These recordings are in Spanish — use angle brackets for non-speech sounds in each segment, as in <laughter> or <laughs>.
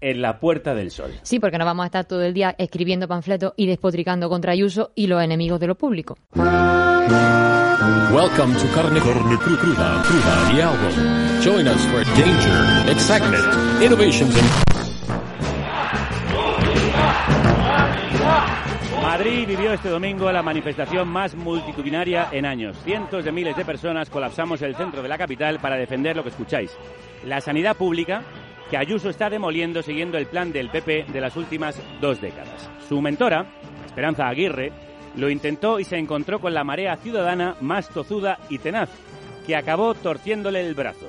en la Puerta del Sol. Sí, porque no vamos a estar todo el día escribiendo panfletos y despotricando contra Ayuso y los enemigos de lo público. Welcome to Carne, Carne Cru- Cruda, Cruda, the album. Join us for danger, excitement, innovations, and Madrid vivió este domingo la manifestación más multitudinaria en años. Cientos de miles de personas colapsamos el centro de la capital para defender lo que escucháis. La sanidad pública que Ayuso está demoliendo siguiendo el plan del PP de las últimas dos décadas. Su mentora, Esperanza Aguirre, lo intentó y se encontró con la marea ciudadana más tozuda y tenaz, que acabó torciéndole el brazo.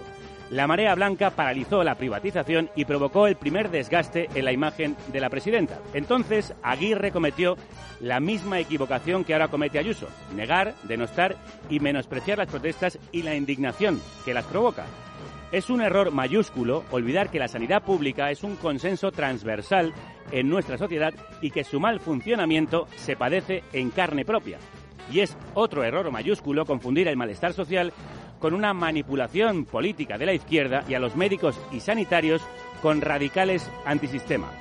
La marea blanca paralizó la privatización y provocó el primer desgaste en la imagen de la presidenta. Entonces, Aguirre cometió la misma equivocación que ahora comete Ayuso, negar, denostar y menospreciar las protestas y la indignación que las provoca. Es un error mayúsculo olvidar que la sanidad pública es un consenso transversal en nuestra sociedad y que su mal funcionamiento se padece en carne propia. Y es otro error mayúsculo confundir el malestar social con una manipulación política de la izquierda y a los médicos y sanitarios con radicales antisistema.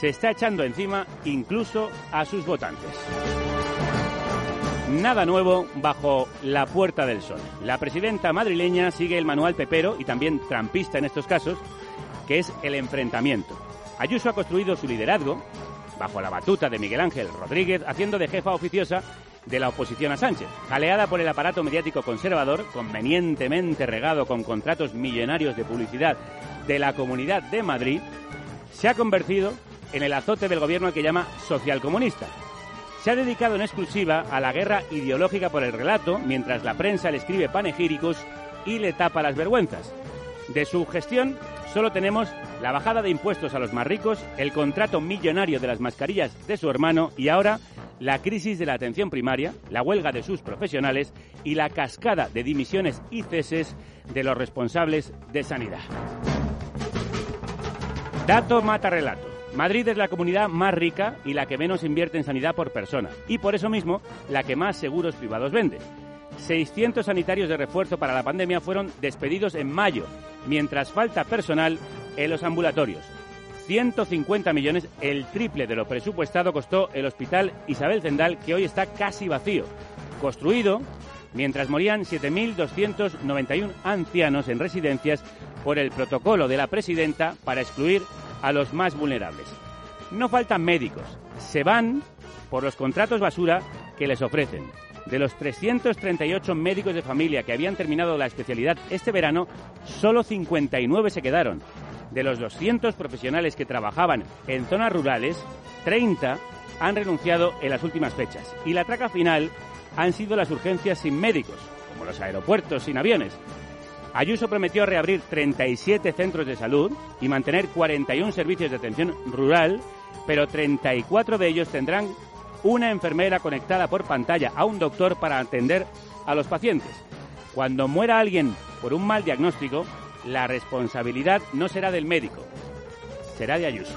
Se está echando encima incluso a sus votantes. Nada nuevo bajo la Puerta del Sol. La presidenta madrileña sigue el manual pepero y también trampista en estos casos, que es el enfrentamiento. Ayuso ha construido su liderazgo bajo la batuta de Miguel Ángel Rodríguez, haciendo de jefa oficiosa de la oposición a Sánchez, jaleada por el aparato mediático conservador, convenientemente regado con contratos millonarios de publicidad de la Comunidad de Madrid, se ha convertido en el azote del gobierno que llama socialcomunista. Se ha dedicado en exclusiva a la guerra ideológica por el relato, mientras la prensa le escribe panegíricos y le tapa las vergüenzas. De su gestión solo tenemos la bajada de impuestos a los más ricos, el contrato millonario de las mascarillas de su hermano y ahora la crisis de la atención primaria, la huelga de sus profesionales y la cascada de dimisiones y ceses de los responsables de sanidad. Dato mata relato. Madrid es la comunidad más rica y la que menos invierte en sanidad por persona, y por eso mismo la que más seguros privados vende. 600 sanitarios de refuerzo para la pandemia fueron despedidos en mayo, mientras falta personal en los ambulatorios. 150 millones, el triple de lo presupuestado, costó el hospital Isabel Zendal, que hoy está casi vacío. Construido mientras morían 7.291 ancianos en residencias por el protocolo de la presidenta para excluir a los más vulnerables. No faltan médicos, se van por los contratos basura que les ofrecen. De los 338 médicos de familia que habían terminado la especialidad este verano, solo 59 se quedaron. De los 200 profesionales que trabajaban en zonas rurales, 30 han renunciado en las últimas fechas. Y la traca final han sido las urgencias sin médicos, como los aeropuertos sin aviones. Ayuso prometió reabrir 37 centros de salud y mantener 41 servicios de atención rural, pero 34 de ellos tendrán una enfermera conectada por pantalla a un doctor para atender a los pacientes. Cuando muera alguien por un mal diagnóstico, la responsabilidad no será del médico, será de Ayuso.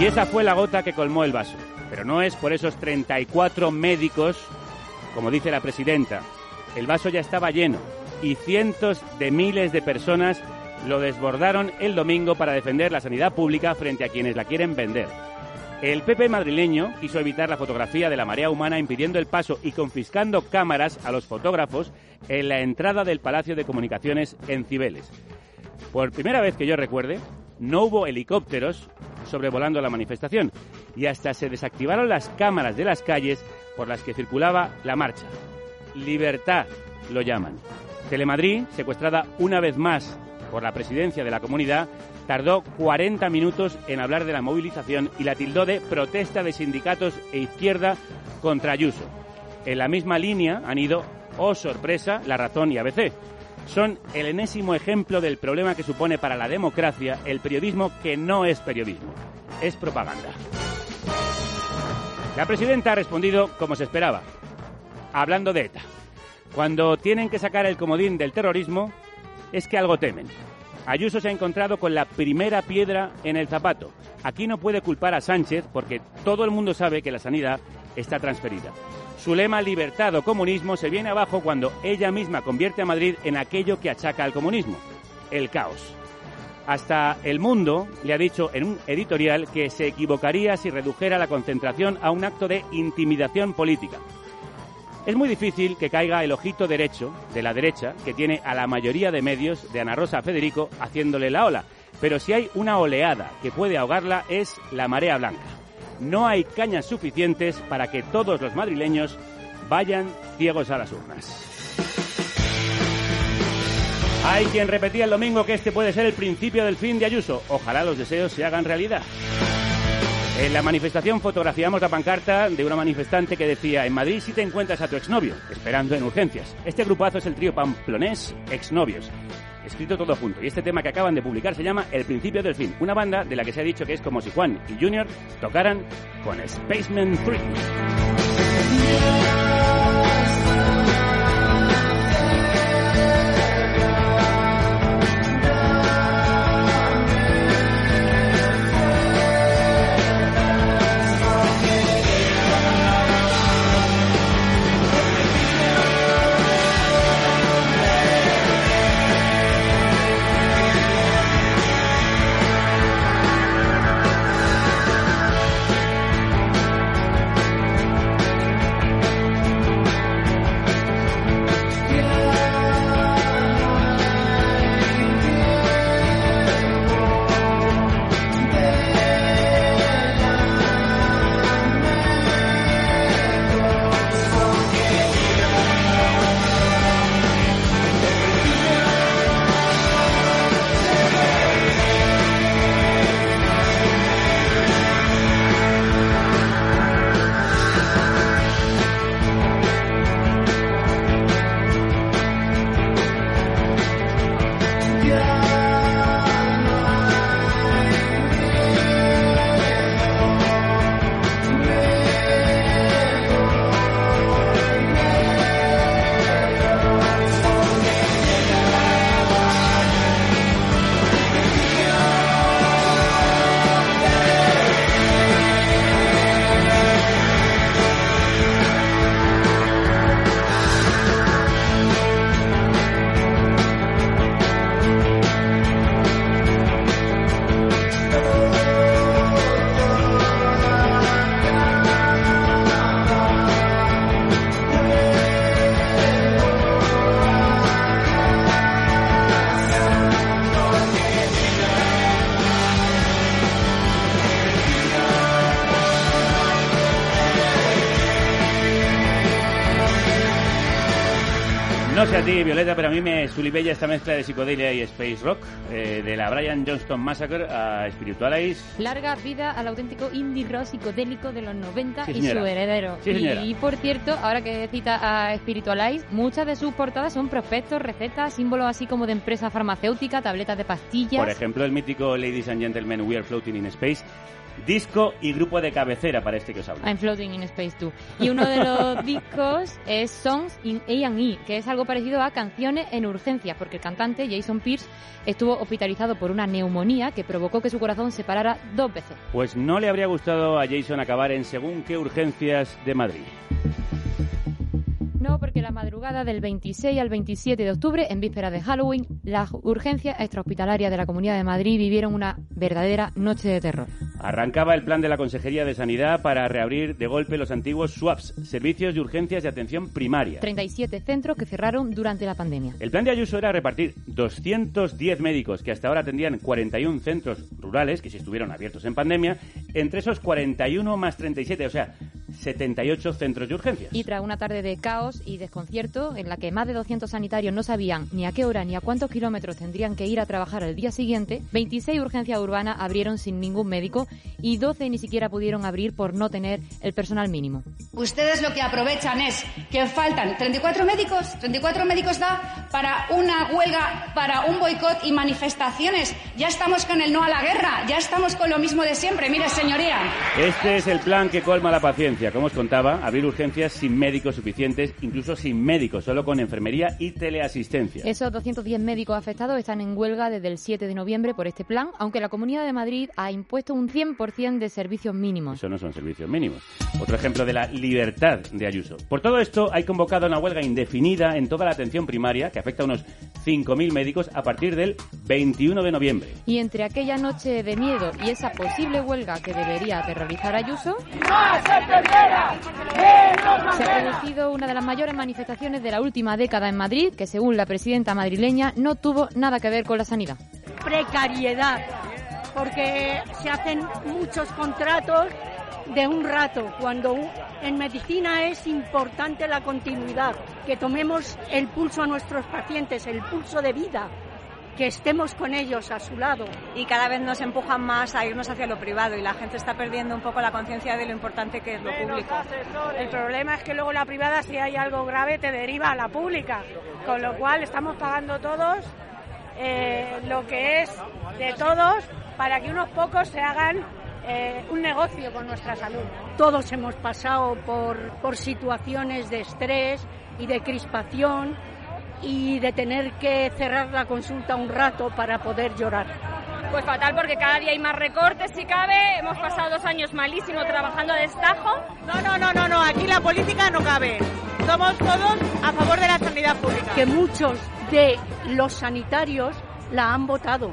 Y esa fue la gota que colmó el vaso. Pero no es por esos 34 médicos, como dice la presidenta. El vaso ya estaba lleno y cientos de miles de personas lo desbordaron el domingo para defender la sanidad pública frente a quienes la quieren vender. El PP madrileño quiso evitar la fotografía de la marea humana impidiendo el paso y confiscando cámaras a los fotógrafos en la entrada del Palacio de Comunicaciones en Cibeles. Por primera vez que yo recuerde, no hubo helicópteros sobrevolando la manifestación y hasta se desactivaron las cámaras de las calles por las que circulaba la marcha. Libertad lo llaman. Telemadrid, secuestrada una vez más por la presidencia de la comunidad, tardó 40 minutos en hablar de la movilización y la tildó de protesta de sindicatos e izquierda contra Ayuso. En la misma línea han ido, oh sorpresa, La Razón y ABC. Son el enésimo ejemplo del problema que supone para la democracia el periodismo que no es periodismo, es propaganda. La presidenta ha respondido como se esperaba, hablando de ETA. Cuando tienen que sacar el comodín del terrorismo, es que algo temen. Ayuso se ha encontrado con la primera piedra en el zapato. Aquí no puede culpar a Sánchez porque todo el mundo sabe que la sanidad está transferida. Su lema libertad o comunismo se viene abajo cuando ella misma convierte a Madrid en aquello que achaca al comunismo, el caos. Hasta El Mundo le ha dicho en un editorial que se equivocaría si redujera la concentración a un acto de intimidación política. Es muy difícil que caiga el ojito derecho de la derecha, que tiene a la mayoría de medios de Ana Rosa Federico haciéndole la ola. Pero si hay una oleada que puede ahogarla es la marea blanca. No hay cañas suficientes para que todos los madrileños vayan ciegos a las urnas. Hay quien repetía el domingo que este puede ser el principio del fin de Ayuso. Ojalá los deseos se hagan realidad. En la manifestación fotografiamos la pancarta de una manifestante que decía en Madrid si te encuentras a tu exnovio, esperando en urgencias. Este grupazo es el trío pamplonés Exnovios. Escrito todo junto. Y este tema que acaban de publicar se llama El principio del fin. Una banda de la que se ha dicho que es como si Juan y Junior tocaran con Spaceman 3. A ti, Violeta, pero a mí me sulibella esta mezcla de psicodelia y space rock, eh, de la Brian Johnston Massacre a Spiritualize. Larga vida al auténtico indie rock psicodélico de los 90 Sí, y su heredero. Sí, señora. y por cierto, ahora que cita a Spiritualize, muchas de sus portadas son prospectos, recetas, símbolos así como de empresa farmacéutica, tabletas de pastillas. Por ejemplo, el mítico Ladies and Gentlemen, We Are Floating in Space, disco y grupo de cabecera para este que os habla. I'm Floating in Space too. Y uno de los <laughs> discos es Songs in A&E, que es algo parecido a Canciones en Urgencias, porque el cantante Jason Pierce estuvo hospitalizado por una neumonía que provocó que su corazón se parara dos veces. Pues no le habría gustado a Jason acabar en según qué urgencias de Madrid. Porque la madrugada del 26 al 27 de octubre, en víspera de Halloween, las urgencias extrahospitalarias de la Comunidad de Madrid vivieron una verdadera noche de terror. Arrancaba el plan de la Consejería de Sanidad para reabrir de golpe los antiguos SWAPs, servicios de urgencias de atención primaria. 37 centros que cerraron durante la pandemia. El plan de Ayuso era repartir 210 médicos que hasta ahora atendían 41 centros rurales, que si estuvieron abiertos en pandemia, entre esos 41 más 37, o sea, 78 centros de urgencias. Y tras una tarde de caos y desconcierto, en la que más de 200 sanitarios no sabían ni a qué hora ni a cuántos kilómetros tendrían que ir a trabajar al día siguiente, 26 urgencias urbanas abrieron sin ningún médico y 12 ni siquiera pudieron abrir por no tener el personal mínimo. Ustedes lo que aprovechan es que faltan 34 médicos, 34 médicos da para una huelga, para un boicot y manifestaciones. Ya estamos con el no a la guerra, ya estamos con lo mismo de siempre. Mire, señoría. Este es el plan que colma la paciencia. Como os contaba, abrir urgencias sin médicos suficientes, incluso sin médicos, solo con enfermería y teleasistencia. Esos 210 médicos afectados están en huelga desde el 7 de noviembre por este plan, aunque la Comunidad de Madrid ha impuesto un 100% de servicios mínimos. Eso no son servicios mínimos. Otro ejemplo de la libertad de Ayuso. Por todo esto, hay convocado una huelga indefinida en toda la atención primaria, que afecta a unos 5.000 médicos a partir del 21 de noviembre. Y entre aquella noche de miedo y esa posible huelga que debería aterrorizar a Ayuso, se ha producido una de las mayores manifestaciones de la última década en Madrid, que según la presidenta madrileña no tuvo nada que ver con la sanidad. Precariedad, porque se hacen muchos contratos de un rato, cuando en medicina es importante la continuidad, que tomemos el pulso a nuestros pacientes, el pulso de vida, que estemos con ellos a su lado. Y cada vez nos empujan más a irnos hacia lo privado y la gente está perdiendo un poco la conciencia de lo importante que es lo público. El problema es que luego la privada, si hay algo grave, te deriva a la pública, con lo cual estamos pagando todos eh, lo que es de todos para que unos pocos se hagan eh, un negocio con nuestra salud. Todos hemos pasado por, por situaciones de estrés y de crispación y de tener que cerrar la consulta un rato para poder llorar. Pues fatal porque cada día hay más recortes si cabe, hemos pasado dos años malísimos trabajando a destajo. No, no, no, no, no, aquí la política no cabe. Somos todos a favor de la sanidad pública. Que muchos de los sanitarios la han votado,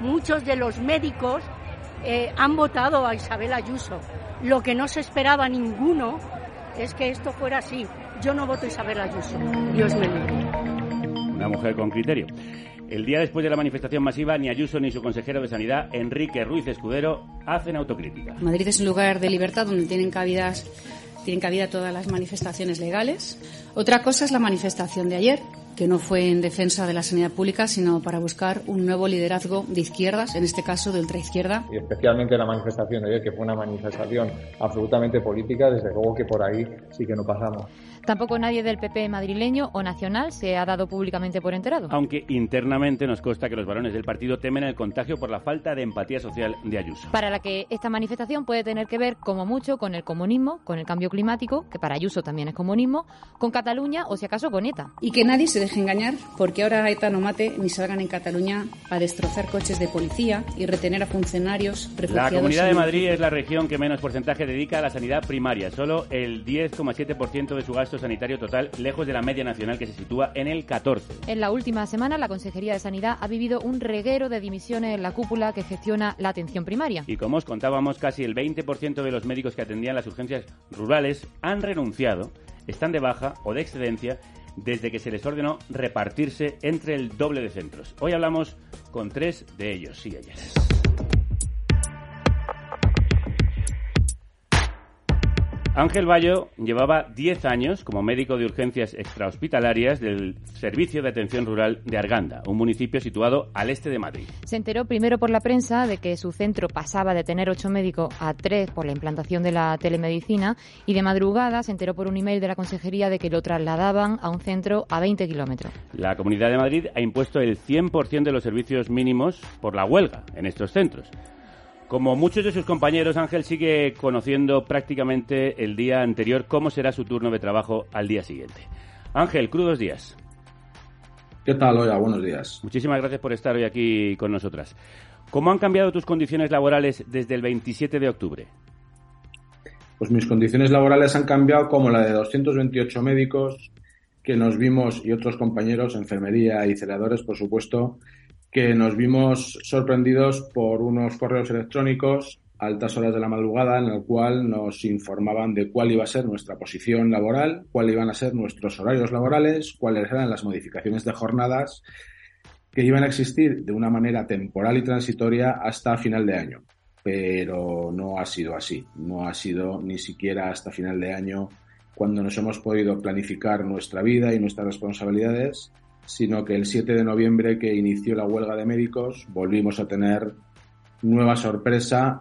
muchos de los médicos eh, han votado a Isabel Ayuso. Lo que no se esperaba ninguno es que esto fuera así. Yo no voto a Isabel Ayuso. Dios me libre. Una mujer con criterio. El día después de la manifestación masiva, ni Ayuso ni su consejero de Sanidad, Enrique Ruiz Escudero, hacen autocrítica. Madrid es un lugar de libertad donde tienen cabidas tienen cabida todas las manifestaciones legales. Otra cosa es la manifestación de ayer, que no fue en defensa de la sanidad pública, sino para buscar un nuevo liderazgo de izquierdas, en este caso de ultraizquierda. Y especialmente la manifestación de ayer, que fue una manifestación absolutamente política, desde luego que por ahí sí que no pasamos. Tampoco nadie del PP madrileño o nacional se ha dado públicamente por enterado. Aunque internamente nos consta que los varones del partido temen el contagio por la falta de empatía social de Ayuso. Para la que esta manifestación puede tener que ver como mucho con el comunismo, con el cambio climático, que para Ayuso también es comunismo, con Cataluña o si acaso con ETA. Y que nadie se deje engañar porque ahora ETA no mate ni salgan en Cataluña a destrozar coches de policía y retener a funcionarios refugiados. La Comunidad de Madrid es la región que menos porcentaje dedica a la sanidad primaria, solo el 10,7% de su gasto sanitario total, lejos de la media nacional que se sitúa en el 14. En la última semana, la Consejería de Sanidad ha vivido un reguero de dimisiones en la cúpula que gestiona la atención primaria. Y como os contábamos, casi el 20% de los médicos que atendían las urgencias rurales han renunciado, están de baja o de excedencia desde que se les ordenó repartirse entre el doble de centros. Hoy hablamos con tres de ellos y ellas. Ángel Bayo llevaba 10 años como médico de urgencias extrahospitalarias del Servicio de Atención Rural de Arganda, un municipio situado al este de Madrid. Se enteró primero por la prensa de que su centro pasaba de tener 8 médicos a 3 por la implantación de la telemedicina y de madrugada se enteró por un email de la consejería de que lo trasladaban a un centro a 20 kilómetros. La Comunidad de Madrid ha impuesto el 100% de los servicios mínimos por la huelga en estos centros. Como muchos de sus compañeros, Ángel sigue conociendo prácticamente el día anterior cómo será su turno de trabajo al día siguiente. Ángel, crudos días. ¿Qué tal, Oiga? Buenos días. Muchísimas gracias por estar hoy aquí con nosotras. ¿Cómo han cambiado tus condiciones laborales desde el 27 de octubre? Pues mis condiciones laborales han cambiado como la de 228 médicos que nos vimos y otros compañeros, enfermería y celadores, por supuesto, que nos vimos sorprendidos por unos correos electrónicos altas horas de la madrugada en el cual nos informaban de cuál iba a ser nuestra posición laboral, cuáles iban a ser nuestros horarios laborales, cuáles eran las modificaciones de jornadas que iban a existir de una manera temporal y transitoria hasta final de año. Pero no ha sido así, no ha sido ni siquiera hasta final de año cuando nos hemos podido planificar nuestra vida y nuestras responsabilidades, sino que el 7 de noviembre que inició la huelga de médicos volvimos a tener nueva sorpresa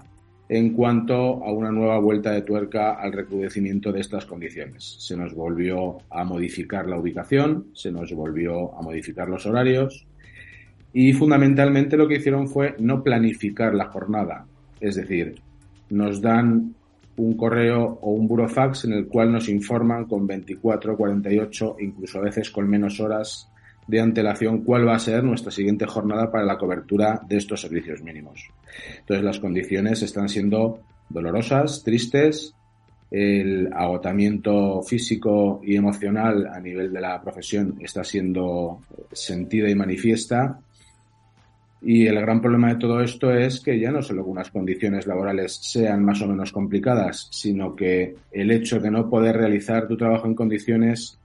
en cuanto a una nueva vuelta de tuerca al recrudecimiento de estas condiciones. Se nos volvió a modificar la ubicación, se nos volvió a modificar los horarios y fundamentalmente lo que hicieron fue no planificar la jornada. Es decir, nos dan un correo o un burofax en el cual nos informan con 24, 48, incluso a veces con menos horas de antelación cuál va a ser nuestra siguiente jornada para la cobertura de estos servicios mínimos. Entonces las condiciones están siendo dolorosas, tristes, el agotamiento físico y emocional a nivel de la profesión está siendo sentida y manifiesta y el gran problema de todo esto es que ya no solo unas condiciones laborales sean más o menos complicadas, sino que el hecho de no poder realizar tu trabajo en condiciones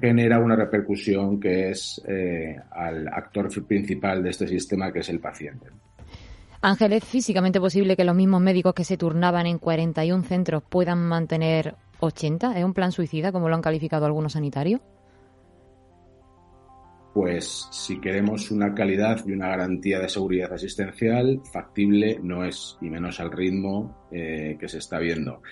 genera una repercusión que es eh, al actor principal de este sistema, que es el paciente. Ángel, ¿es físicamente posible que los mismos médicos que se turnaban en 41 centros puedan mantener 80? ¿Es un plan suicida, como lo han calificado algunos sanitarios? pues si queremos una calidad y una garantía de seguridad asistencial, factible no es, y menos al ritmo eh, que se está viendo.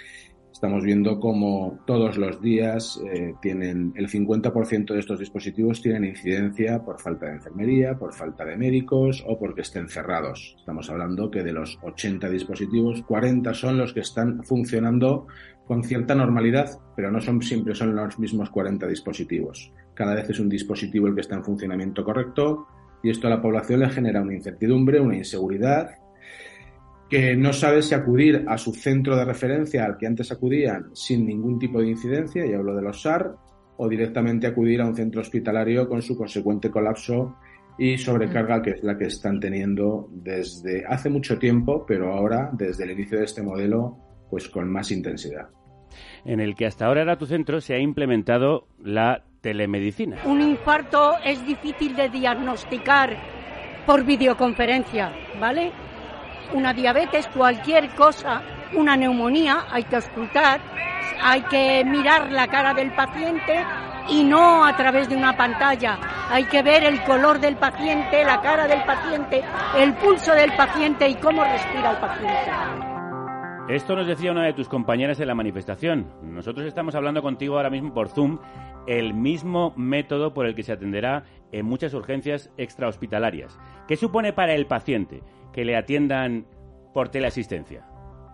Estamos viendo como todos los días eh, tienen el 50% de estos dispositivos tienen incidencia por falta de enfermería, por falta de médicos o porque estén cerrados. Estamos hablando que de los 80 dispositivos, 40 son los que están funcionando con cierta normalidad, pero no son siempre son los mismos 40 dispositivos. Cada vez es un dispositivo el que está en funcionamiento correcto y esto a la población le genera una incertidumbre, una inseguridad que no sabe si acudir a su centro de referencia al que antes acudían sin ningún tipo de incidencia, y hablo de los SAR, o directamente acudir a un centro hospitalario con su consecuente colapso y sobrecarga que es la que están teniendo desde hace mucho tiempo, pero ahora, desde el inicio de este modelo, pues con más intensidad. En el que hasta ahora era tu centro se ha implementado la telemedicina. Un infarto es difícil de diagnosticar por videoconferencia, ¿vale? Una diabetes, cualquier cosa, una neumonía, hay que ocultar, hay que mirar la cara del paciente y no a través de una pantalla. Hay que ver el color del paciente, la cara del paciente, el pulso del paciente y cómo respira el paciente. Esto nos decía una de tus compañeras en la manifestación. Nosotros estamos hablando contigo ahora mismo por Zoom, el mismo método por el que se atenderá en muchas urgencias extrahospitalarias. ¿Qué supone para el paciente? Que le atiendan por teleasistencia?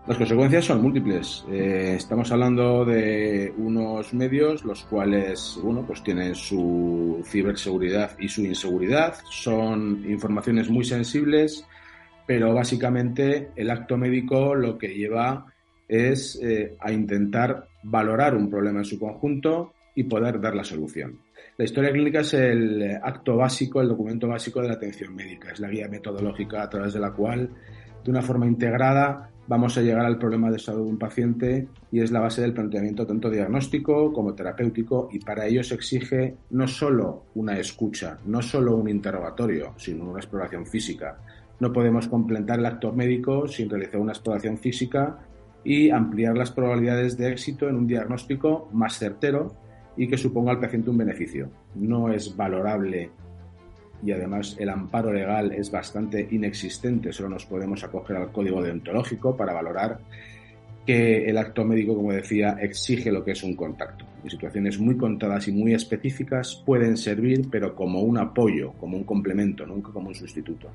Las consecuencias son múltiples. Eh, estamos hablando de unos medios los cuales, bueno, pues tienen su ciberseguridad y su inseguridad. Son informaciones muy sensibles, pero básicamente el acto médico lo que lleva es eh, a intentar valorar un problema en su conjunto y poder dar la solución. La historia clínica es el acto básico, el documento básico de la atención médica. Es la guía metodológica a través de la cual, de una forma integrada, vamos a llegar al problema de salud de un paciente y es la base del planteamiento tanto diagnóstico como terapéutico y para ello se exige no solo una escucha, no solo un interrogatorio, sino una exploración física. No podemos completar el acto médico sin realizar una exploración física y ampliar las probabilidades de éxito en un diagnóstico más certero y que suponga al paciente un beneficio. No es valorable y además el amparo legal es bastante inexistente, solo nos podemos acoger al código deontológico para valorar que el acto médico, como decía, exige lo que es un contacto. En situaciones muy contadas y muy específicas pueden servir, pero como un apoyo, como un complemento, nunca como un sustituto.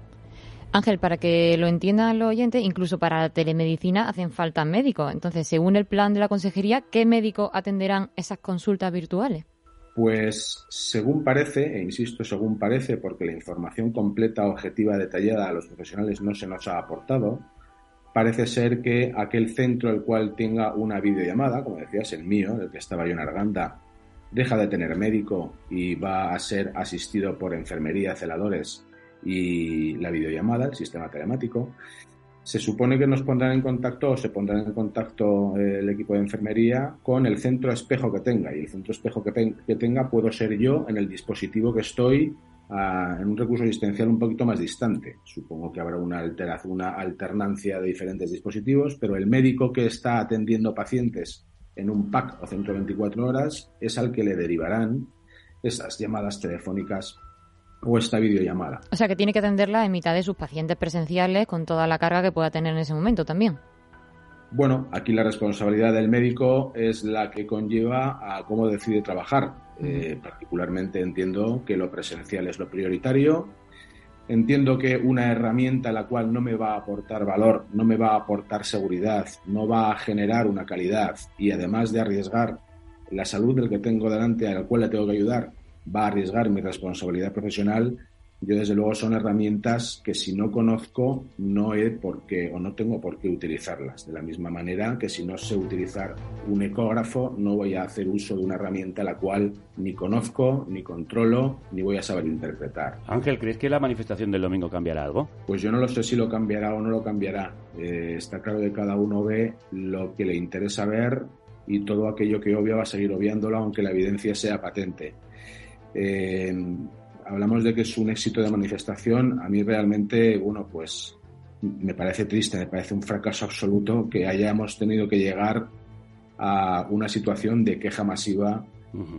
Ángel, para que lo entiendan los oyentes, incluso para la telemedicina hacen falta médicos. Entonces, según el plan de la consejería, ¿qué médicos atenderán esas consultas virtuales? Pues según parece, e insisto, según parece, porque la información completa, objetiva, detallada a los profesionales no se nos ha aportado, parece ser que aquel centro el cual tenga una videollamada, como decías, el mío, el que estaba yo en Arganda, deja de tener médico y va a ser asistido por enfermería, celadores y la videollamada, el sistema telemático, se supone que nos pondrán en contacto o se pondrán en contacto eh, el equipo de enfermería con el centro espejo que tenga. Y el centro espejo que, tenga puedo ser yo en el dispositivo que estoy en un recurso asistencial un poquito más distante. Supongo que habrá una, alteración, una alternancia de diferentes dispositivos, pero el médico que está atendiendo pacientes en un PAC o centro 24 horas es al que le derivarán esas llamadas telefónicas o esta videollamada. O sea que tiene que atenderla en mitad de sus pacientes presenciales con toda la carga que pueda tener en ese momento también. Bueno, aquí la responsabilidad del médico es la que conlleva a cómo decide trabajar. Eh, particularmente entiendo que lo presencial es lo prioritario. Entiendo que una herramienta la cual no me va a aportar valor, no me va a aportar seguridad, no va a generar una calidad y además de arriesgar la salud del que tengo delante al cual le tengo que ayudar, va a arriesgar mi responsabilidad profesional, yo desde luego son herramientas que si no conozco no he por qué o no tengo por qué utilizarlas. De la misma manera que si no sé utilizar un ecógrafo no voy a hacer uso de una herramienta la cual ni conozco, ni controlo, ni voy a saber interpretar. Ángel, ¿crees que la manifestación del domingo cambiará algo? Pues yo no lo sé si lo cambiará o no lo cambiará. Eh, está claro que cada uno ve lo que le interesa ver y todo aquello que obvia va a seguir obviándolo aunque la evidencia sea patente. Eh, hablamos de que es un éxito de manifestación, a mí realmente, bueno, pues me parece triste, me parece un fracaso absoluto que hayamos tenido que llegar a una situación de queja masiva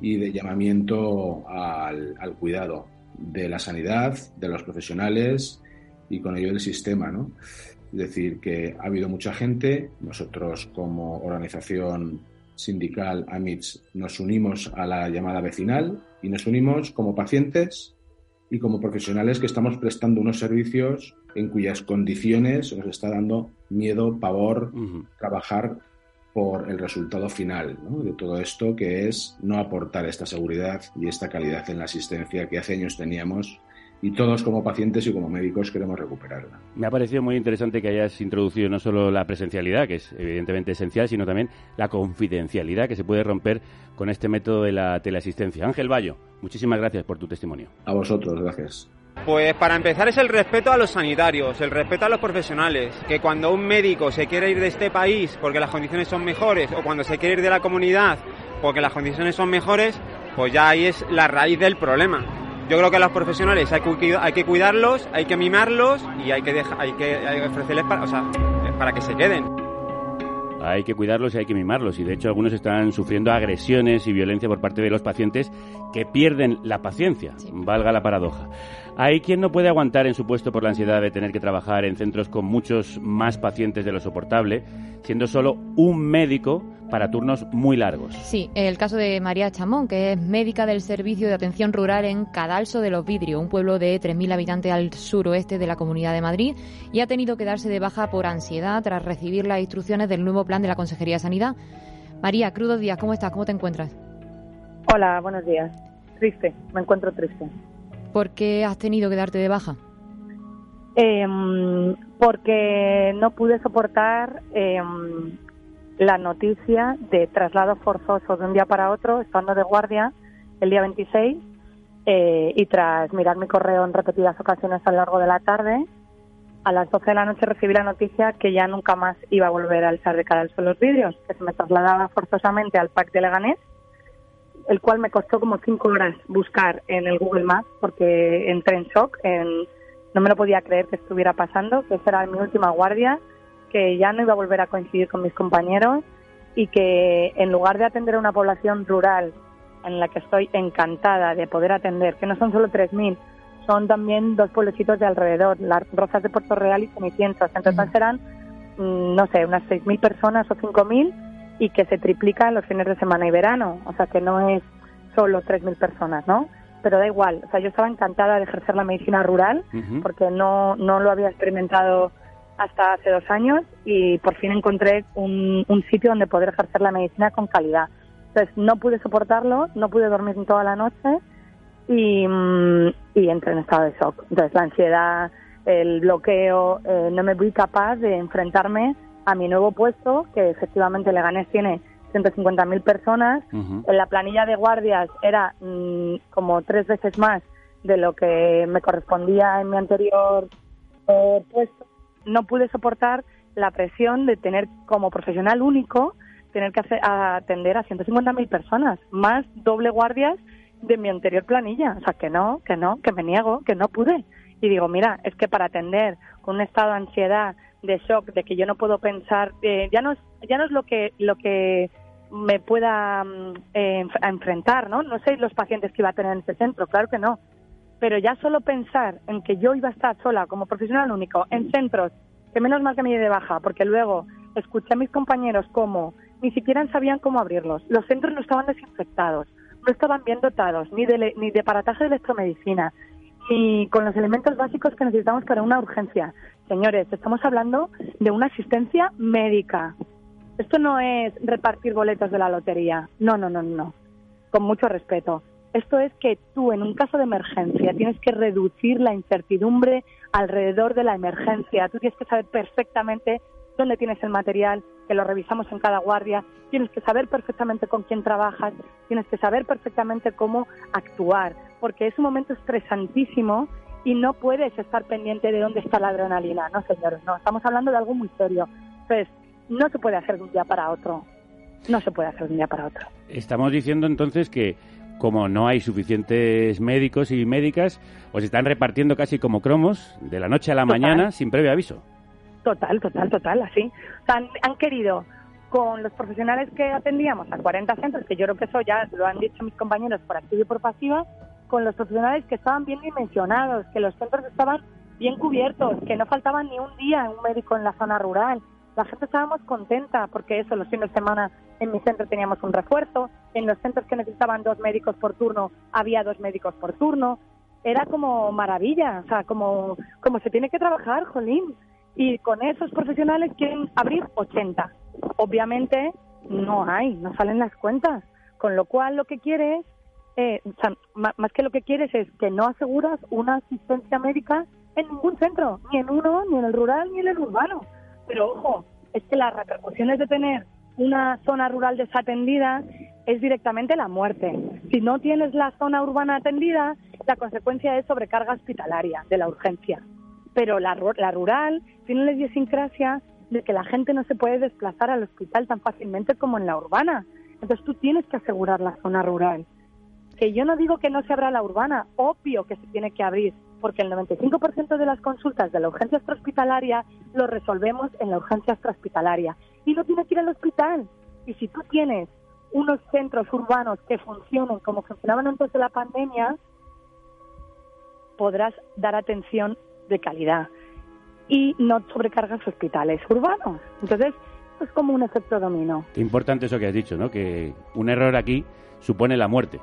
y de llamamiento al, cuidado de la sanidad, de los profesionales y con ello del sistema, ¿no? Es decir, que ha habido mucha gente, nosotros como organización sindical AMITS nos unimos a la llamada vecinal y nos unimos como pacientes y como profesionales que estamos prestando unos servicios en cuyas condiciones nos está dando miedo, pavor, trabajar por el resultado final de todo esto, que es no aportar esta seguridad y esta calidad en la asistencia que hace años teníamos y todos como pacientes y como médicos queremos recuperarla. Me ha parecido muy interesante que hayas introducido no solo la presencialidad, que es evidentemente esencial, sino también la confidencialidad que se puede romper con este método de la teleasistencia. Ángel Bayo, muchísimas gracias por tu testimonio. A vosotros, gracias. Pues para empezar es el respeto a los sanitarios, el respeto a los profesionales, que cuando un médico se quiere ir de este país porque las condiciones son mejores o cuando se quiere ir de la comunidad porque las condiciones son mejores, pues ya ahí es la raíz del problema yo creo que a los profesionales hay que, hay que cuidarlos, hay que mimarlos y hay que, dejar, hay que, ofrecerles para, o sea, para que se queden. Hay que cuidarlos y hay que mimarlos. Y de hecho algunos están sufriendo agresiones y violencia por parte de los pacientes que pierden la paciencia, valga la paradoja. Hay quien no puede aguantar en su puesto por la ansiedad de tener que trabajar en centros con muchos más pacientes de lo soportable, siendo solo un médico para turnos muy largos. Sí, el caso de María Chamón, que es médica del Servicio de Atención Rural en Cadalso de los Vidrios, un pueblo de 3.000 habitantes al suroeste de la Comunidad de Madrid, y ha tenido que darse de baja por ansiedad tras recibir las instrucciones del nuevo plan de la Consejería de Sanidad. María, crudos días, ¿cómo estás? ¿Cómo te encuentras? Hola, buenos días. Triste, me encuentro triste. ¿Por qué has tenido que darte de baja? Em, porque no pude soportar eh, la noticia de traslado forzoso de un día para otro, estando de guardia el día 26, eh, y tras mirar mi correo en repetidas ocasiones a lo largo de la tarde, a las 12 de la noche recibí la noticia que ya nunca más iba a volver a alzar de cara al los vidrios, que se me trasladaba forzosamente al PAC de Leganés, el cual me costó como cinco horas buscar en el Google Maps porque entré en shock, no me lo podía creer que estuviera pasando, que esa era mi última guardia que ya no iba a volver a coincidir con mis compañeros y que en lugar de atender a una población rural en la que estoy encantada de poder atender, que no son solo 3.000, son también dos pueblecitos de alrededor, las Rozas de Puerto Real y Cenicientos. Entonces serán, mm, no sé, unas 6.000 personas o 5.000 y que se triplica los fines de semana y verano. O sea, que no es solo 3.000 personas, ¿no? Pero da igual. O sea, yo estaba encantada de ejercer la medicina rural porque no, no lo había experimentado hasta hace dos años y por fin encontré un, sitio donde poder ejercer la medicina con calidad. Entonces no pude soportarlo, no pude dormir toda la noche y, mm, y entré en estado de shock. Entonces la ansiedad, el bloqueo, eh, no me fui capaz de enfrentarme a mi nuevo puesto, que efectivamente Leganés tiene 150.000 personas. En la planilla de guardias era mm, como tres veces más de lo que me correspondía en mi anterior eh, puesto no pude soportar la presión de tener como profesional único tener que hacer, atender a 150.000 personas, más doble guardias de mi anterior planilla. O sea, que no, que no, que me niego, que no pude. Y digo, mira, es que para atender con un estado de ansiedad, de shock, de que yo no puedo pensar, eh, ya no es, ya no es lo que lo que me pueda mm, eh, enfrentar, ¿no? No sé los pacientes que iba a tener en ese centro, claro que no. Pero ya solo pensar en que yo iba a estar sola como profesional único en centros, que menos mal que me di de baja, porque luego escuché a mis compañeros cómo ni siquiera sabían cómo abrirlos. Los centros no estaban desinfectados, no estaban bien dotados, ni de, ni de parataje de electromedicina, ni con los elementos básicos que necesitamos para una urgencia. Señores, estamos hablando de una asistencia médica. Esto no es repartir boletos de la lotería. No, no, no, no. Con mucho respeto. Esto es que tú, en un caso de emergencia, tienes que reducir la incertidumbre alrededor de la emergencia. Tú tienes que saber perfectamente dónde tienes el material, que lo revisamos en cada guardia, tienes que saber perfectamente con quién trabajas, tienes que saber perfectamente cómo actuar, porque es un momento estresantísimo y no puedes estar pendiente de dónde está la adrenalina. No, señores, no, estamos hablando de algo muy serio. Pues no se puede hacer de un día para otro. No se puede hacer de un día para otro. Estamos diciendo entonces que como no hay suficientes médicos y médicas, os están repartiendo casi como cromos de la noche a la mañana sin previo aviso. Total, total, total, así. han, han, querido con los profesionales que atendíamos a 40 centros, que yo creo que eso ya lo han dicho mis compañeros por activa y por pasiva, con los profesionales que estaban bien dimensionados, que los centros estaban bien cubiertos, que no faltaba ni un día un médico en la zona rural. La gente estábamos contenta porque eso, los fines de semana en mi centro teníamos un refuerzo, en los centros que necesitaban dos médicos por turno había dos médicos por turno. Era como maravilla, o sea, como, como se tiene que trabajar, Jolín y con esos profesionales quieren abrir 80. Obviamente no hay, no salen las cuentas, con lo cual lo que quieres, eh, más que lo que quieres es que no aseguras una asistencia médica en ningún centro, ni en uno, ni en el rural, ni en el urbano. Pero ojo, es que las repercusiones de tener una zona rural desatendida es directamente la muerte. Si no tienes la zona urbana atendida, la consecuencia es sobrecarga hospitalaria de la urgencia pero la, la rural tiene la idiosincrasia de que la gente no se puede desplazar al hospital tan fácilmente como en la urbana. Entonces tú tienes que asegurar la zona rural. Que yo no digo que no se abra la urbana, obvio que se tiene que abrir, porque el 95% de las consultas de la urgencia extrahospitalaria lo resolvemos en la urgencia extrahospitalaria. Y no tiene que ir al hospital. Y si tú tienes unos centros urbanos que funcionen como funcionaban antes de la pandemia, podrás dar atención de calidad y no sobrecargas hospitales urbanos. Entonces, es como un efecto dominó. Importante eso que has dicho, ¿no? Que un error aquí supone la muerte.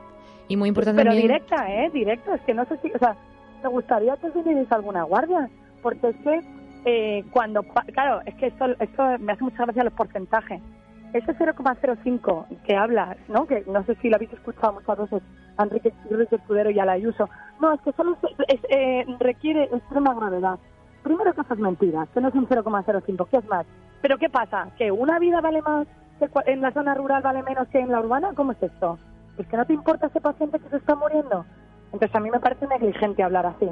Y muy importante Pero directa, ¿eh? Directo. Es que no sé si... O sea, me gustaría que vinierais alguna guardia, porque es que eh, cuando... Claro, es que esto, esto me hace mucha gracia los porcentajes. Ese 0,05 que hablas, ¿no? Que no sé si lo habéis escuchado muchas veces, Enrique, Enrique Escudero y Alayuso. No, es que solo eh, requiere extrema gravedad. Primero que eso es mentira, que no es un 0,05, ¿qué es más? Pero ¿qué pasa? ¿Que una vida vale más que en la zona rural vale menos que en la urbana? ¿Cómo es esto? ¿Es que no te importa ese paciente que se está muriendo? Entonces a mí me parece negligente hablar así.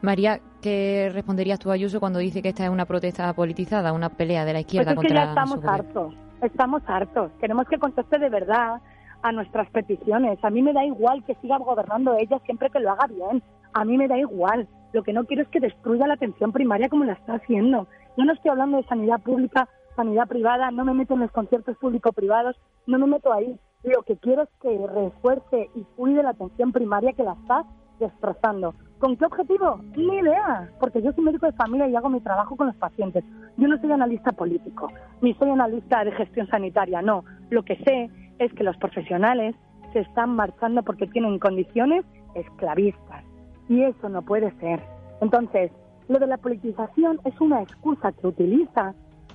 María, ¿qué responderías tú a Ayuso cuando dice que esta es una protesta politizada, una pelea de la izquierda pues es que ya estamos hartos, estamos hartos. Queremos que conteste de verdad a nuestras peticiones. A mí me da igual que siga gobernando ella siempre que lo haga bien. A mí me da igual. Lo que no quiero es que destruya la atención primaria como la está haciendo. Yo no estoy hablando de sanidad pública, sanidad privada, no me meto en los conciertos público-privados, no me meto ahí. Lo que quiero es que refuerce y cuide la atención primaria que la está destrozando. ¿Con qué objetivo? Ni idea, porque yo soy médico de familia y hago mi trabajo con los pacientes. Yo no soy analista político, ni soy analista de gestión sanitaria, no. Lo que sé es que los profesionales se están marchando porque tienen condiciones esclavistas. Y eso no puede ser. Entonces, lo de la politización es una excusa que utiliza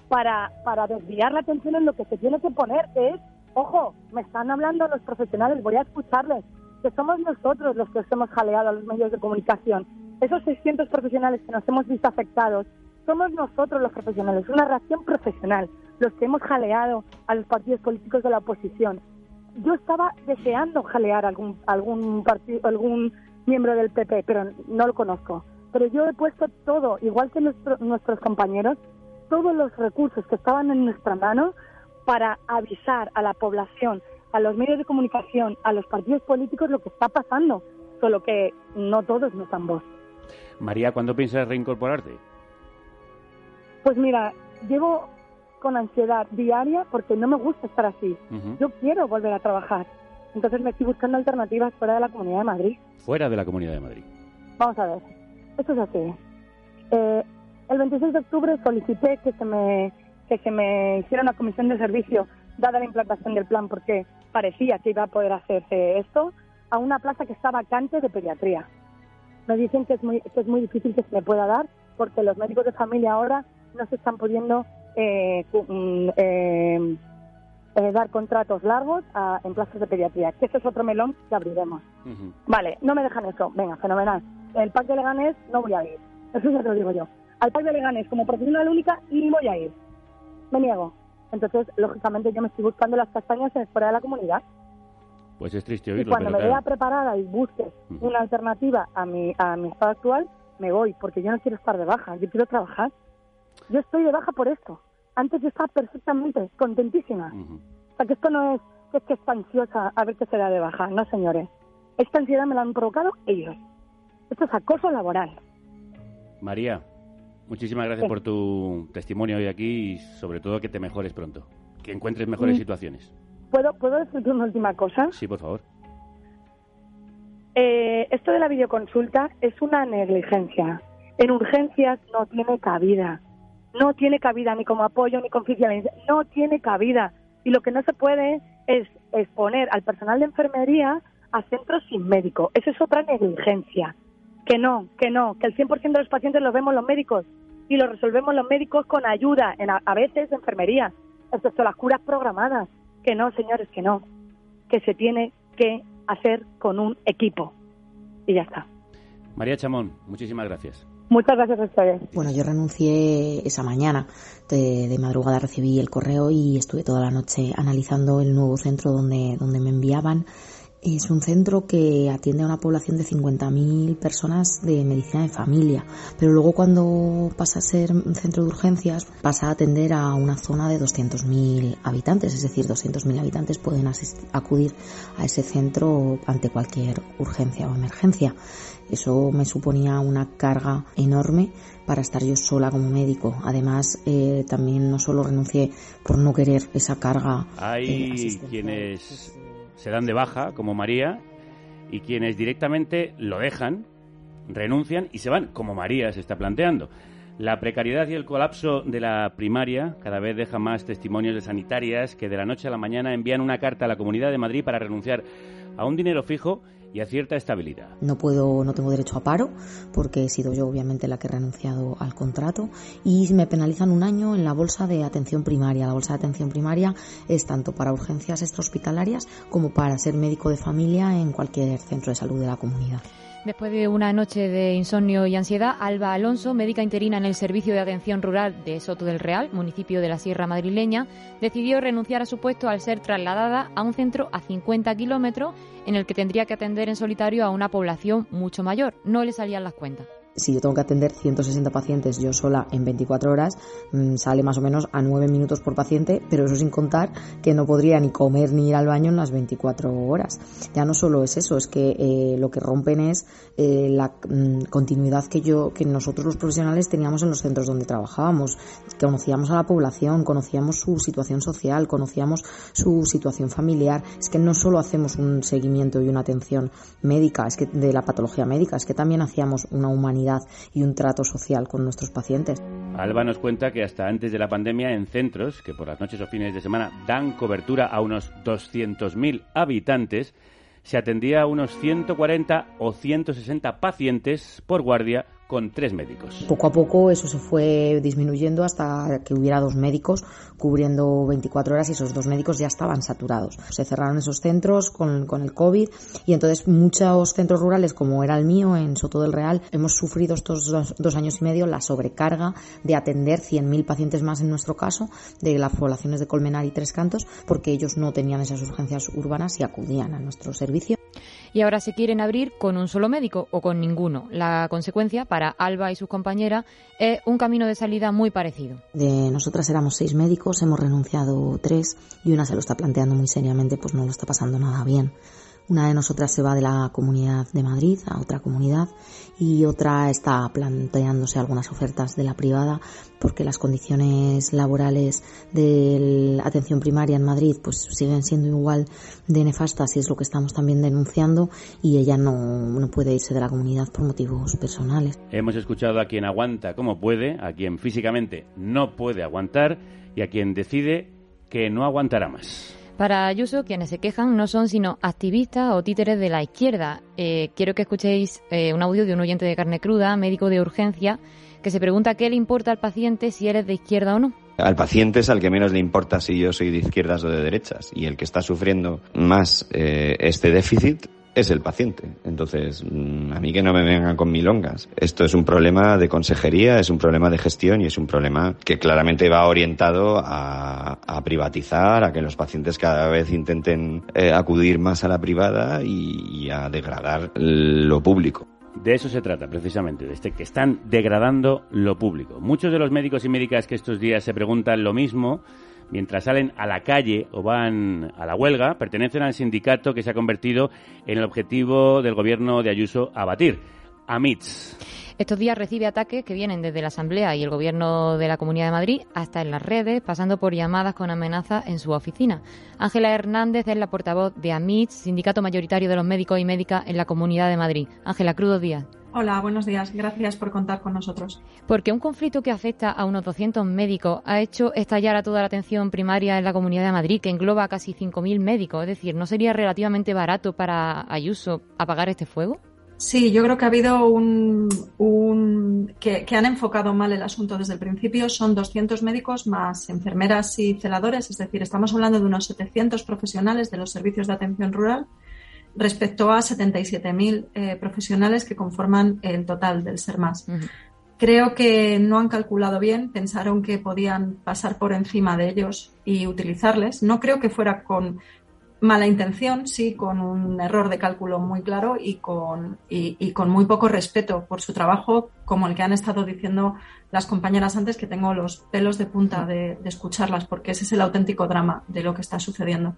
para, para desviar la atención en lo que se tiene que poner, que es, ojo, me están hablando los profesionales, voy a escucharles, que somos nosotros los que os hemos jaleado a los medios de comunicación. Esos 600 profesionales que nos hemos visto afectados, somos nosotros los profesionales, una reacción profesional, los que hemos jaleado a los partidos políticos de la oposición. Yo estaba deseando jalear algún algún partido, algún miembro del PP, pero no lo conozco. pero yo he puesto todo, igual que nuestro- nuestros compañeros, todos los recursos que estaban en nuestra mano para avisar a la población, a los medios de comunicación, a los partidos políticos lo que está pasando, solo que no todos nos dan voz. María, ¿cuándo piensas reincorporarte? Pues mira, llevo con ansiedad diaria porque no me gusta estar así. Yo quiero volver a trabajar. Entonces me estoy buscando alternativas fuera de la Comunidad de Madrid. Fuera de la Comunidad de Madrid. Vamos a ver. Esto es así. Eh, el 26 de octubre solicité que se me que se me hiciera una comisión de servicio dada la implantación del plan porque parecía que iba a poder hacerse esto a una plaza que está vacante de pediatría. Me dicen que es muy que es muy difícil que se me pueda dar porque los médicos de familia ahora no se están pudiendo eh, mm, eh, eh, dar contratos largos a- en plazas de pediatría, que ese es otro melón que abriremos. Vale, no me dejan eso. Venga, fenomenal. El pack de Leganés no voy a ir. Eso ya te lo digo yo. Al pack de Leganés como profesional única ni voy a ir. Me niego. Entonces, lógicamente, yo me estoy buscando las castañas en- fuera de la comunidad. Pues es triste Y oírlo, cuando pero me vea preparada y busque una alternativa a mi, a mi estado actual, me voy, porque yo no quiero estar de baja, yo quiero trabajar. Yo estoy de baja por esto. Antes yo estaba perfectamente contentísima. O sea, que esto no es que es que está ansiosa a ver qué será de baja. No, señores. Esta ansiedad me la han provocado ellos. Esto es acoso laboral. María, muchísimas gracias por tu testimonio hoy aquí y sobre todo que te mejores pronto. Que encuentres mejores Mm. situaciones. ¿Puedo, ¿puedo decirte una última cosa? Sí, por favor. Eh, esto de la videoconsulta es una negligencia. En urgencias no tiene cabida. No tiene cabida ni como apoyo ni como oficialidad. No tiene cabida. Y lo que no se puede es exponer al personal de enfermería a centros sin médico. Eso es otra negligencia. Que no, que no, que el 100% de los pacientes los vemos los médicos y los resolvemos los médicos con ayuda, en a, a veces de enfermería, excepto las curas programadas. Que no, señores, que no. Que se tiene que hacer con un equipo. Y ya está. María Chamón, muchísimas gracias. Muchas gracias a ustedes. Bueno, yo renuncié esa mañana. De, de madrugada recibí el correo y estuve toda la noche analizando el nuevo centro donde, donde me enviaban. Es un centro que atiende a una población de 50.000 personas de medicina de familia, pero luego cuando pasa a ser un centro de urgencias pasa a atender a una zona de 200.000 habitantes, es decir, 200.000 habitantes pueden acudir a ese centro ante cualquier urgencia o emergencia. Eso me suponía una carga enorme para estar yo sola como médico. Además, eh, también no solo renuncié por no querer esa carga eh, Hay asistencial. quienes se dan de baja, como María, y quienes directamente lo dejan, renuncian y se van, como María se está planteando. La precariedad y el colapso de la primaria cada vez deja más testimonios de sanitarias que de la noche a la mañana envían una carta a la Comunidad de Madrid para renunciar a un dinero fijo y a cierta estabilidad. No puedo, no tengo derecho a paro porque he sido yo obviamente la que he renunciado al contrato y me penalizan un año en la bolsa de atención primaria. La bolsa de atención primaria es tanto para urgencias extrahospitalarias como para ser médico de familia en cualquier centro de salud de la comunidad. Después de una noche de insomnio y ansiedad, Alba Alonso, médica interina en el Servicio de Atención Rural de Soto del Real, municipio de la Sierra Madrileña, decidió renunciar a su puesto al ser trasladada a un centro a 50 kilómetros en el que tendría que atender en solitario a una población mucho mayor. No le salían las cuentas. Si yo tengo que atender 160 pacientes yo sola en 24 horas, mm, sale más o menos a 9 minutos por paciente, pero eso sin contar que no podría ni comer ni ir al baño en las 24 horas. Ya no solo es eso, es que eh, lo que rompen es eh, la mm, continuidad que yo, que nosotros los profesionales teníamos en los centros donde trabajábamos. Conocíamos a la población, conocíamos su situación social, conocíamos su situación familiar. Es que no solo hacemos un seguimiento y una atención médica, es que de la patología médica, es que también hacíamos una humanidad y un trato social con nuestros pacientes. Alba nos cuenta que hasta antes de la pandemia en centros, que por las noches o fines de semana dan cobertura a unos 200.000 habitantes, se atendía a unos 140 o 160 pacientes por guardia con tres médicos. Poco a poco eso se fue disminuyendo hasta que hubiera dos médicos cubriendo 24 horas y esos dos médicos ya estaban saturados. Se cerraron esos centros con, el COVID y entonces muchos centros rurales, como era el mío en Soto del Real, hemos sufrido estos dos, dos años y medio la sobrecarga de atender 100.000 pacientes más en nuestro caso de las poblaciones de Colmenar y Tres Cantos porque ellos no tenían esas urgencias urbanas y acudían a nuestro servicio. Y ahora se quieren abrir con un solo médico o con ninguno. La consecuencia para Alba y sus compañeras es un camino de salida muy parecido. De nosotras éramos seis médicos, hemos renunciado tres y una se lo está planteando muy seriamente, pues no lo está pasando nada bien. Una de nosotras se va de la comunidad de Madrid a otra comunidad y otra está planteándose algunas ofertas de la privada porque las condiciones laborales de la atención primaria en Madrid pues siguen siendo igual de nefastas y es lo que estamos también denunciando y ella no, no puede irse de la comunidad por motivos personales. Hemos escuchado a quien aguanta como puede, a quien físicamente no puede aguantar y a quien decide que no aguantará más. Para Ayuso, quienes se quejan no son sino activistas o títeres de la izquierda. Eh, quiero que escuchéis eh, un audio de un oyente de carne cruda, médico de urgencia, que se pregunta qué le importa al paciente si eres de izquierda o no. Al paciente es al que menos le importa si yo soy de izquierdas o de derechas y el que está sufriendo más eh, este déficit es el paciente. Entonces, mm, a mí que no me vengan con milongas. Esto es un problema de consejería, es un problema de gestión y es un problema que claramente va orientado a, privatizar, a que los pacientes cada vez intenten eh, acudir más a la privada y, a degradar lo público. De eso se trata, precisamente, de este, que están degradando lo público. Muchos de los médicos y médicas que estos días se preguntan lo mismo mientras salen a la calle o van a la huelga, pertenecen al sindicato que se ha convertido en el objetivo del gobierno de Ayuso a batir, AMITS. Estos días recibe ataques que vienen desde la Asamblea y el Gobierno de la Comunidad de Madrid hasta en las redes, pasando por llamadas con amenazas en su oficina. Ángela Hernández es la portavoz de AMITS, sindicato mayoritario de los médicos y médicas en la Comunidad de Madrid. Ángela, crudos días. Hola, buenos días. Gracias por contar con nosotros. Porque un conflicto que afecta a unos 200 médicos ha hecho estallar a toda la atención primaria en la Comunidad de Madrid, que engloba a casi 5.000 médicos. Es decir, ¿no sería relativamente barato para Ayuso apagar este fuego? Sí, yo creo que ha habido un, que, han enfocado mal el asunto desde el principio. Son 200 médicos más enfermeras y celadores, es decir, estamos hablando de unos 700 profesionales de los servicios de atención rural respecto a 77.000 eh, profesionales que conforman el total del SERMAS. Creo que no han calculado bien, pensaron que podían pasar por encima de ellos y utilizarles. No creo que fuera con mala intención, sí, con un error de cálculo muy claro y con, y, con muy poco respeto por su trabajo, como el que han estado diciendo las compañeras antes, que tengo los pelos de punta de escucharlas, porque ese es el auténtico drama de lo que está sucediendo.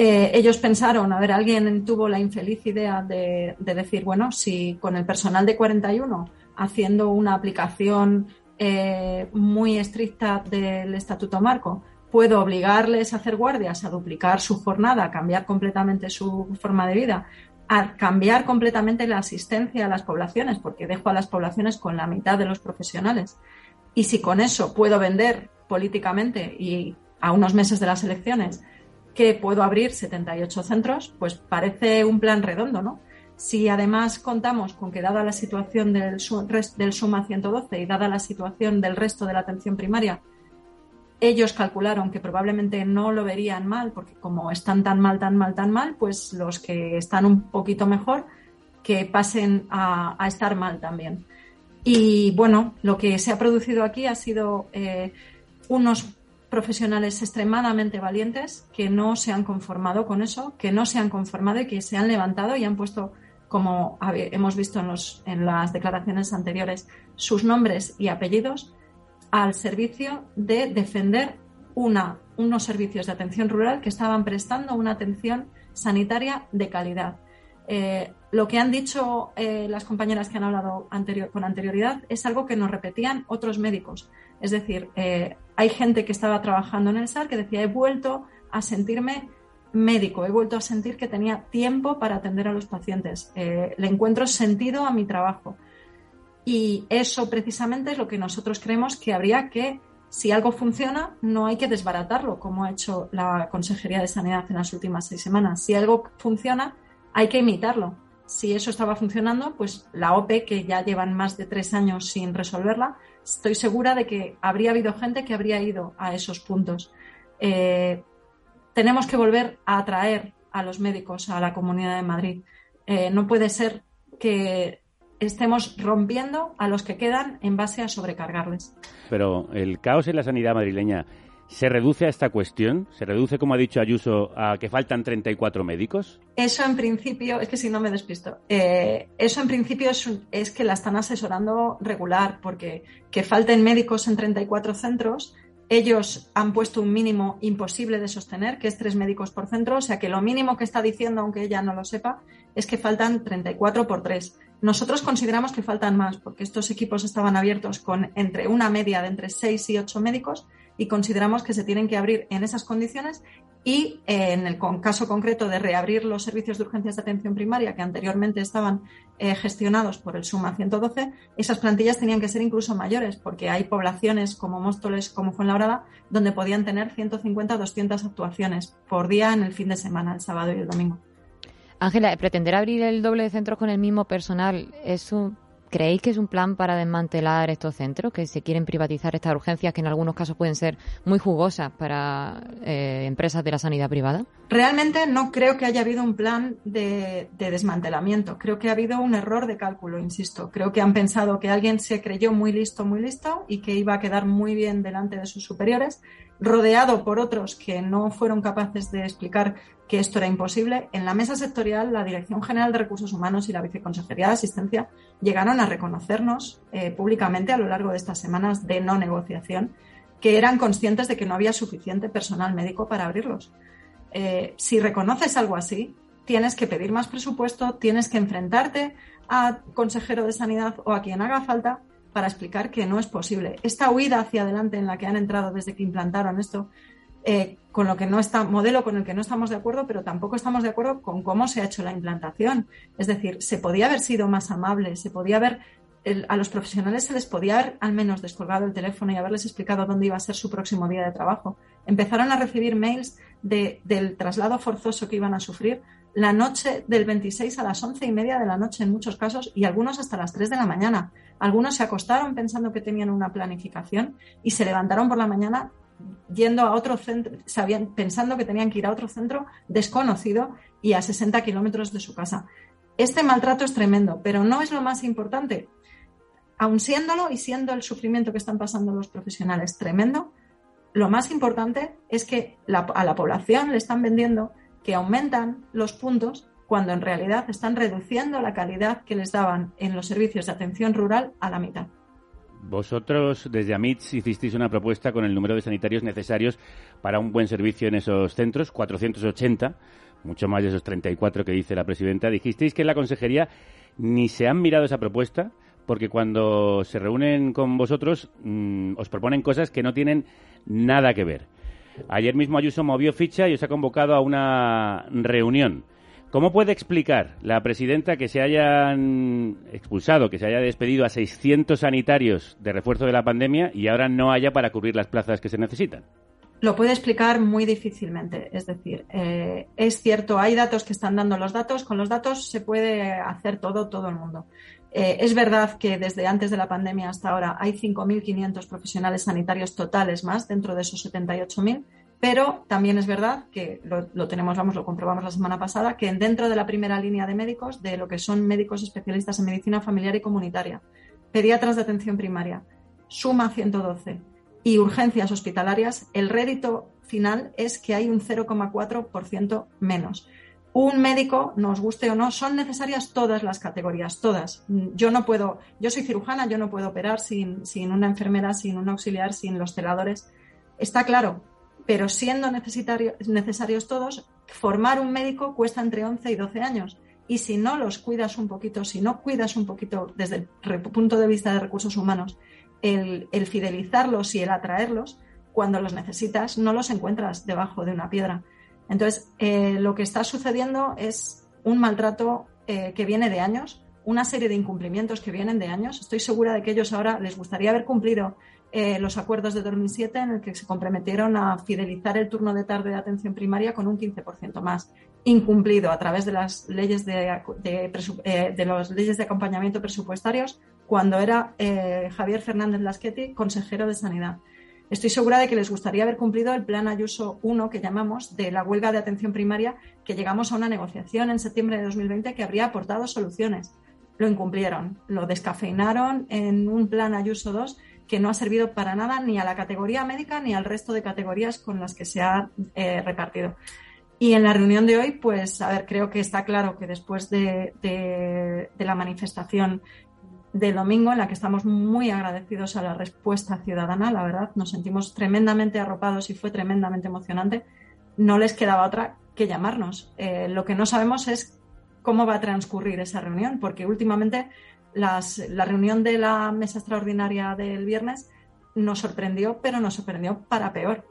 Eh, ellos pensaron, a ver, alguien tuvo la infeliz idea de, decir, bueno, si con el personal de 41 haciendo una aplicación eh, muy estricta del Estatuto Marco, puedo obligarles a hacer guardias, a duplicar su jornada, a cambiar completamente su forma de vida, a cambiar completamente la asistencia a las poblaciones, porque dejo a las poblaciones con la mitad de los profesionales. Y si con eso puedo vender políticamente y a unos meses de las elecciones que puedo abrir 78 centros, pues parece un plan redondo, ¿no? Si además contamos con que dada la situación del, del SUMA 112 y dada la situación del resto de la atención primaria, ellos calcularon que probablemente no lo verían mal, porque como están tan mal, tan mal, tan mal, pues los que están un poquito mejor, que pasen a, estar mal también. Y bueno, lo que se ha producido aquí ha sido eh, unos profesionales extremadamente valientes que no se han conformado con eso, que no se han conformado y que se han levantado y han puesto, como hemos visto en, los, en las declaraciones anteriores, sus nombres y apellidos al servicio de defender una, unos servicios de atención rural que estaban prestando una atención sanitaria de calidad. Eh, lo que han dicho eh, las compañeras que han hablado anterior, con anterioridad es algo que nos repetían otros médicos. Es decir, eh, hay gente que estaba trabajando en el SAR que decía, he vuelto a sentirme médico, he vuelto a sentir que tenía tiempo para atender a los pacientes, le encuentro sentido a mi trabajo. Y eso precisamente es lo que nosotros creemos que habría que, si algo funciona, no hay que desbaratarlo, como ha hecho la Consejería de Sanidad en las últimas seis semanas. Si algo funciona, hay que imitarlo. Si eso estaba funcionando, pues la OPE, que ya llevan más de tres años sin resolverla, estoy segura de que habría habido gente que habría ido a esos puntos. Eh, tenemos que volver a atraer a los médicos a la Comunidad de Madrid. Eh, no puede ser que estemos rompiendo a los que quedan en base a sobrecargarles. Pero el caos en la sanidad madrileña ¿Se reduce a esta cuestión? ¿Se reduce, como ha dicho Ayuso, a que faltan 34 médicos? Eso en principio, es que si no me despisto, eh, eso en principio es, es, que la están asesorando regular, porque que falten médicos en 34 centros, ellos han puesto un mínimo imposible de sostener, que es tres médicos por centro, o sea que lo mínimo que está diciendo, aunque ella no lo sepa, es que faltan 34 por tres. Nosotros consideramos que faltan más, porque estos equipos estaban abiertos con entre una media de entre 6 y 8 médicos y consideramos que se tienen que abrir en esas condiciones y eh, en el caso concreto de reabrir los servicios de urgencias de atención primaria que anteriormente estaban eh, gestionados por el SUMA 112, esas plantillas tenían que ser incluso mayores porque hay poblaciones como Móstoles, como Fuenlabrada, donde podían tener 150 200 actuaciones por día en el fin de semana, el sábado y el domingo. Ángela, pretender abrir el doble de centros con el mismo personal es un ¿Creéis que es un plan para desmantelar estos centros, que se quieren privatizar estas urgencias que en algunos casos pueden ser muy jugosas para eh, empresas de la sanidad privada? Realmente no creo que haya habido un plan de, de, desmantelamiento. Creo que ha habido un error de cálculo, insisto. Creo que han pensado que alguien se creyó muy listo, muy listo y que iba a quedar muy bien delante de sus superiores, rodeado por otros que no fueron capaces de explicar que esto era imposible, en la mesa sectorial la Dirección General de Recursos Humanos y la Viceconsejería de Asistencia llegaron a reconocernos eh, públicamente a lo largo de estas semanas de no negociación que eran conscientes de que no había suficiente personal médico para abrirlos. Eh, si reconoces algo así, tienes que pedir más presupuesto, tienes que enfrentarte a consejero de sanidad o a quien haga falta para explicar que no es posible. Esta huida hacia adelante en la que han entrado desde que implantaron esto eh, con lo que no está, modelo con el que no estamos de acuerdo, pero tampoco estamos de acuerdo con cómo se ha hecho la implantación. Es decir, se podía haber sido más amable, se podía haber, a los profesionales se les podía haber al menos descolgado el teléfono y haberles explicado dónde iba a ser su próximo día de trabajo. Empezaron a recibir mails del traslado forzoso que iban a sufrir la noche del 26 a las once y media de la noche en muchos casos y algunos hasta las 3 de la mañana. Algunos se acostaron pensando que tenían una planificación y se levantaron por la mañana yendo a otro centro, sabían, pensando que tenían que ir a otro centro desconocido y a 60 kilómetros de su casa. Este maltrato es tremendo, pero no es lo más importante. Aun siéndolo y siendo el sufrimiento que están pasando los profesionales tremendo, lo más importante es que a la población le están vendiendo que aumentan los puntos cuando en realidad están reduciendo la calidad que les daban en los servicios de atención rural a la mitad. Vosotros desde AMITS hicisteis una propuesta con el número de sanitarios necesarios para un buen servicio en esos centros, 480, mucho más de esos 34 que dice la presidenta. Dijisteis que en la consejería ni se han mirado esa propuesta porque cuando se reúnen con vosotros mm, os proponen cosas que no tienen nada que ver. Ayer mismo Ayuso movió ficha y os ha convocado a una reunión. ¿Cómo puede explicar la presidenta que se hayan expulsado, que se haya despedido a 600 sanitarios de refuerzo de la pandemia y ahora no haya para cubrir las plazas que se necesitan? Lo puede explicar muy difícilmente. Es decir, eh, es cierto, hay datos que están dando los datos. Con los datos se puede hacer todo, todo el mundo. Eh, es verdad que desde antes de la pandemia hasta ahora hay 5.500 profesionales sanitarios totales más dentro de esos 78.000 pero también es verdad que lo, tenemos, vamos, lo comprobamos la semana pasada, que dentro de la primera línea de médicos, de lo que son médicos especialistas en medicina familiar y comunitaria, pediatras de atención primaria, suma 112 y urgencias hospitalarias, el rédito final es que hay un 0,4% menos. Un médico, nos guste o no, son necesarias todas las categorías, todas. Yo no puedo, yo soy cirujana, yo no puedo operar sin, sin una enfermera, sin un auxiliar, sin los celadores. Está claro, pero siendo necesarios todos, formar un médico cuesta entre 11 y 12 años. Y si no los cuidas un poquito, si no cuidas un poquito desde el punto de vista de recursos humanos, el, fidelizarlos y el atraerlos, cuando los necesitas, no los encuentras debajo de una piedra. Entonces, eh, lo que está sucediendo es un maltrato eh, que viene de años, una serie de incumplimientos que vienen de años. Estoy segura de que ellos ahora les gustaría haber cumplido eh, los acuerdos de 2007 en el que se comprometieron a fidelizar el turno de tarde de atención primaria con un 15% más, incumplido a través de las leyes de, eh, leyes de acompañamiento presupuestarios cuando era eh, Javier Fernández Lasqueti consejero de Sanidad. Estoy segura de que les gustaría haber cumplido el plan Ayuso 1 que llamamos de la huelga de atención primaria, que llegamos a una negociación en septiembre de 2020 que habría aportado soluciones. Lo incumplieron, lo descafeinaron en un plan Ayuso 2 que no ha servido para nada ni a la categoría médica ni al resto de categorías con las que se ha eh, repartido. Y en la reunión de hoy, pues, a ver, creo que está claro que después de, de, la manifestación del domingo, en la que estamos muy agradecidos a la respuesta ciudadana, la verdad, nos sentimos tremendamente arropados y fue tremendamente emocionante, no les quedaba otra que llamarnos. Eh, lo que no sabemos es cómo va a transcurrir esa reunión, porque últimamente las, la reunión de la mesa extraordinaria del viernes nos sorprendió, pero nos sorprendió para peor.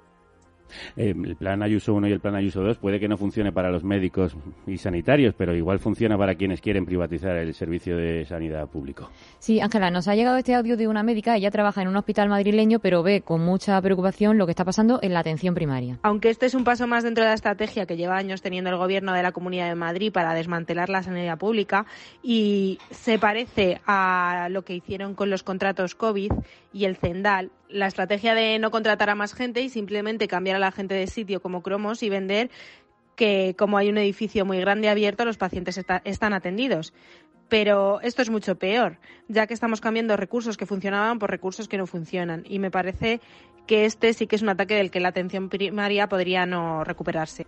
Eh, el plan Ayuso 1 y el plan Ayuso 2 puede que no funcione para los médicos y sanitarios, pero igual funciona para quienes quieren privatizar el servicio de sanidad público. Sí, Ángela, nos ha llegado este audio de una médica, ella trabaja en un hospital madrileño, pero ve con mucha preocupación lo que está pasando en la atención primaria. Aunque este es un paso más dentro de la estrategia que lleva años teniendo el gobierno de la Comunidad de Madrid para desmantelar la sanidad pública y se parece a lo que hicieron con los contratos COVID y el CENDAL, la estrategia de no contratar a más gente y simplemente cambiar a la gente de sitio como cromos y vender que como hay un edificio muy grande abierto, los pacientes están atendidos. Pero esto es mucho peor, ya que estamos cambiando recursos que funcionaban por recursos que no funcionan. Y me parece que este sí que es un ataque del que la atención primaria podría no recuperarse.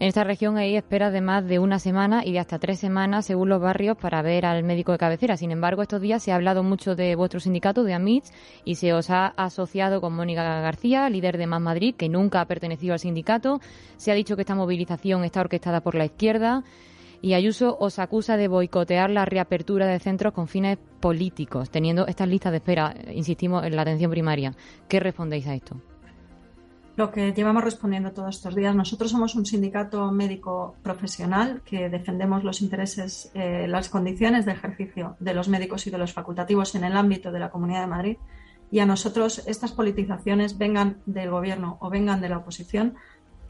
En esta región hay espera de más de una semana y de hasta tres semanas según los barrios para ver al médico de cabecera. Sin embargo, estos días se ha hablado mucho de vuestro sindicato, de AMITS, y se os ha asociado con Mónica García, líder de Más Madrid, que nunca ha pertenecido al sindicato. Se ha dicho que esta movilización está orquestada por la izquierda y Ayuso os acusa de boicotear la reapertura de centros con fines políticos, teniendo estas listas de espera, insistimos, en la atención primaria. ¿Qué respondéis a esto? Lo que llevamos respondiendo todos estos días, nosotros somos un sindicato médico profesional que defendemos los intereses, eh, las condiciones de ejercicio de los médicos y de los facultativos en el ámbito de la Comunidad de Madrid. Y a nosotros estas politizaciones, vengan del Gobierno o vengan de la oposición,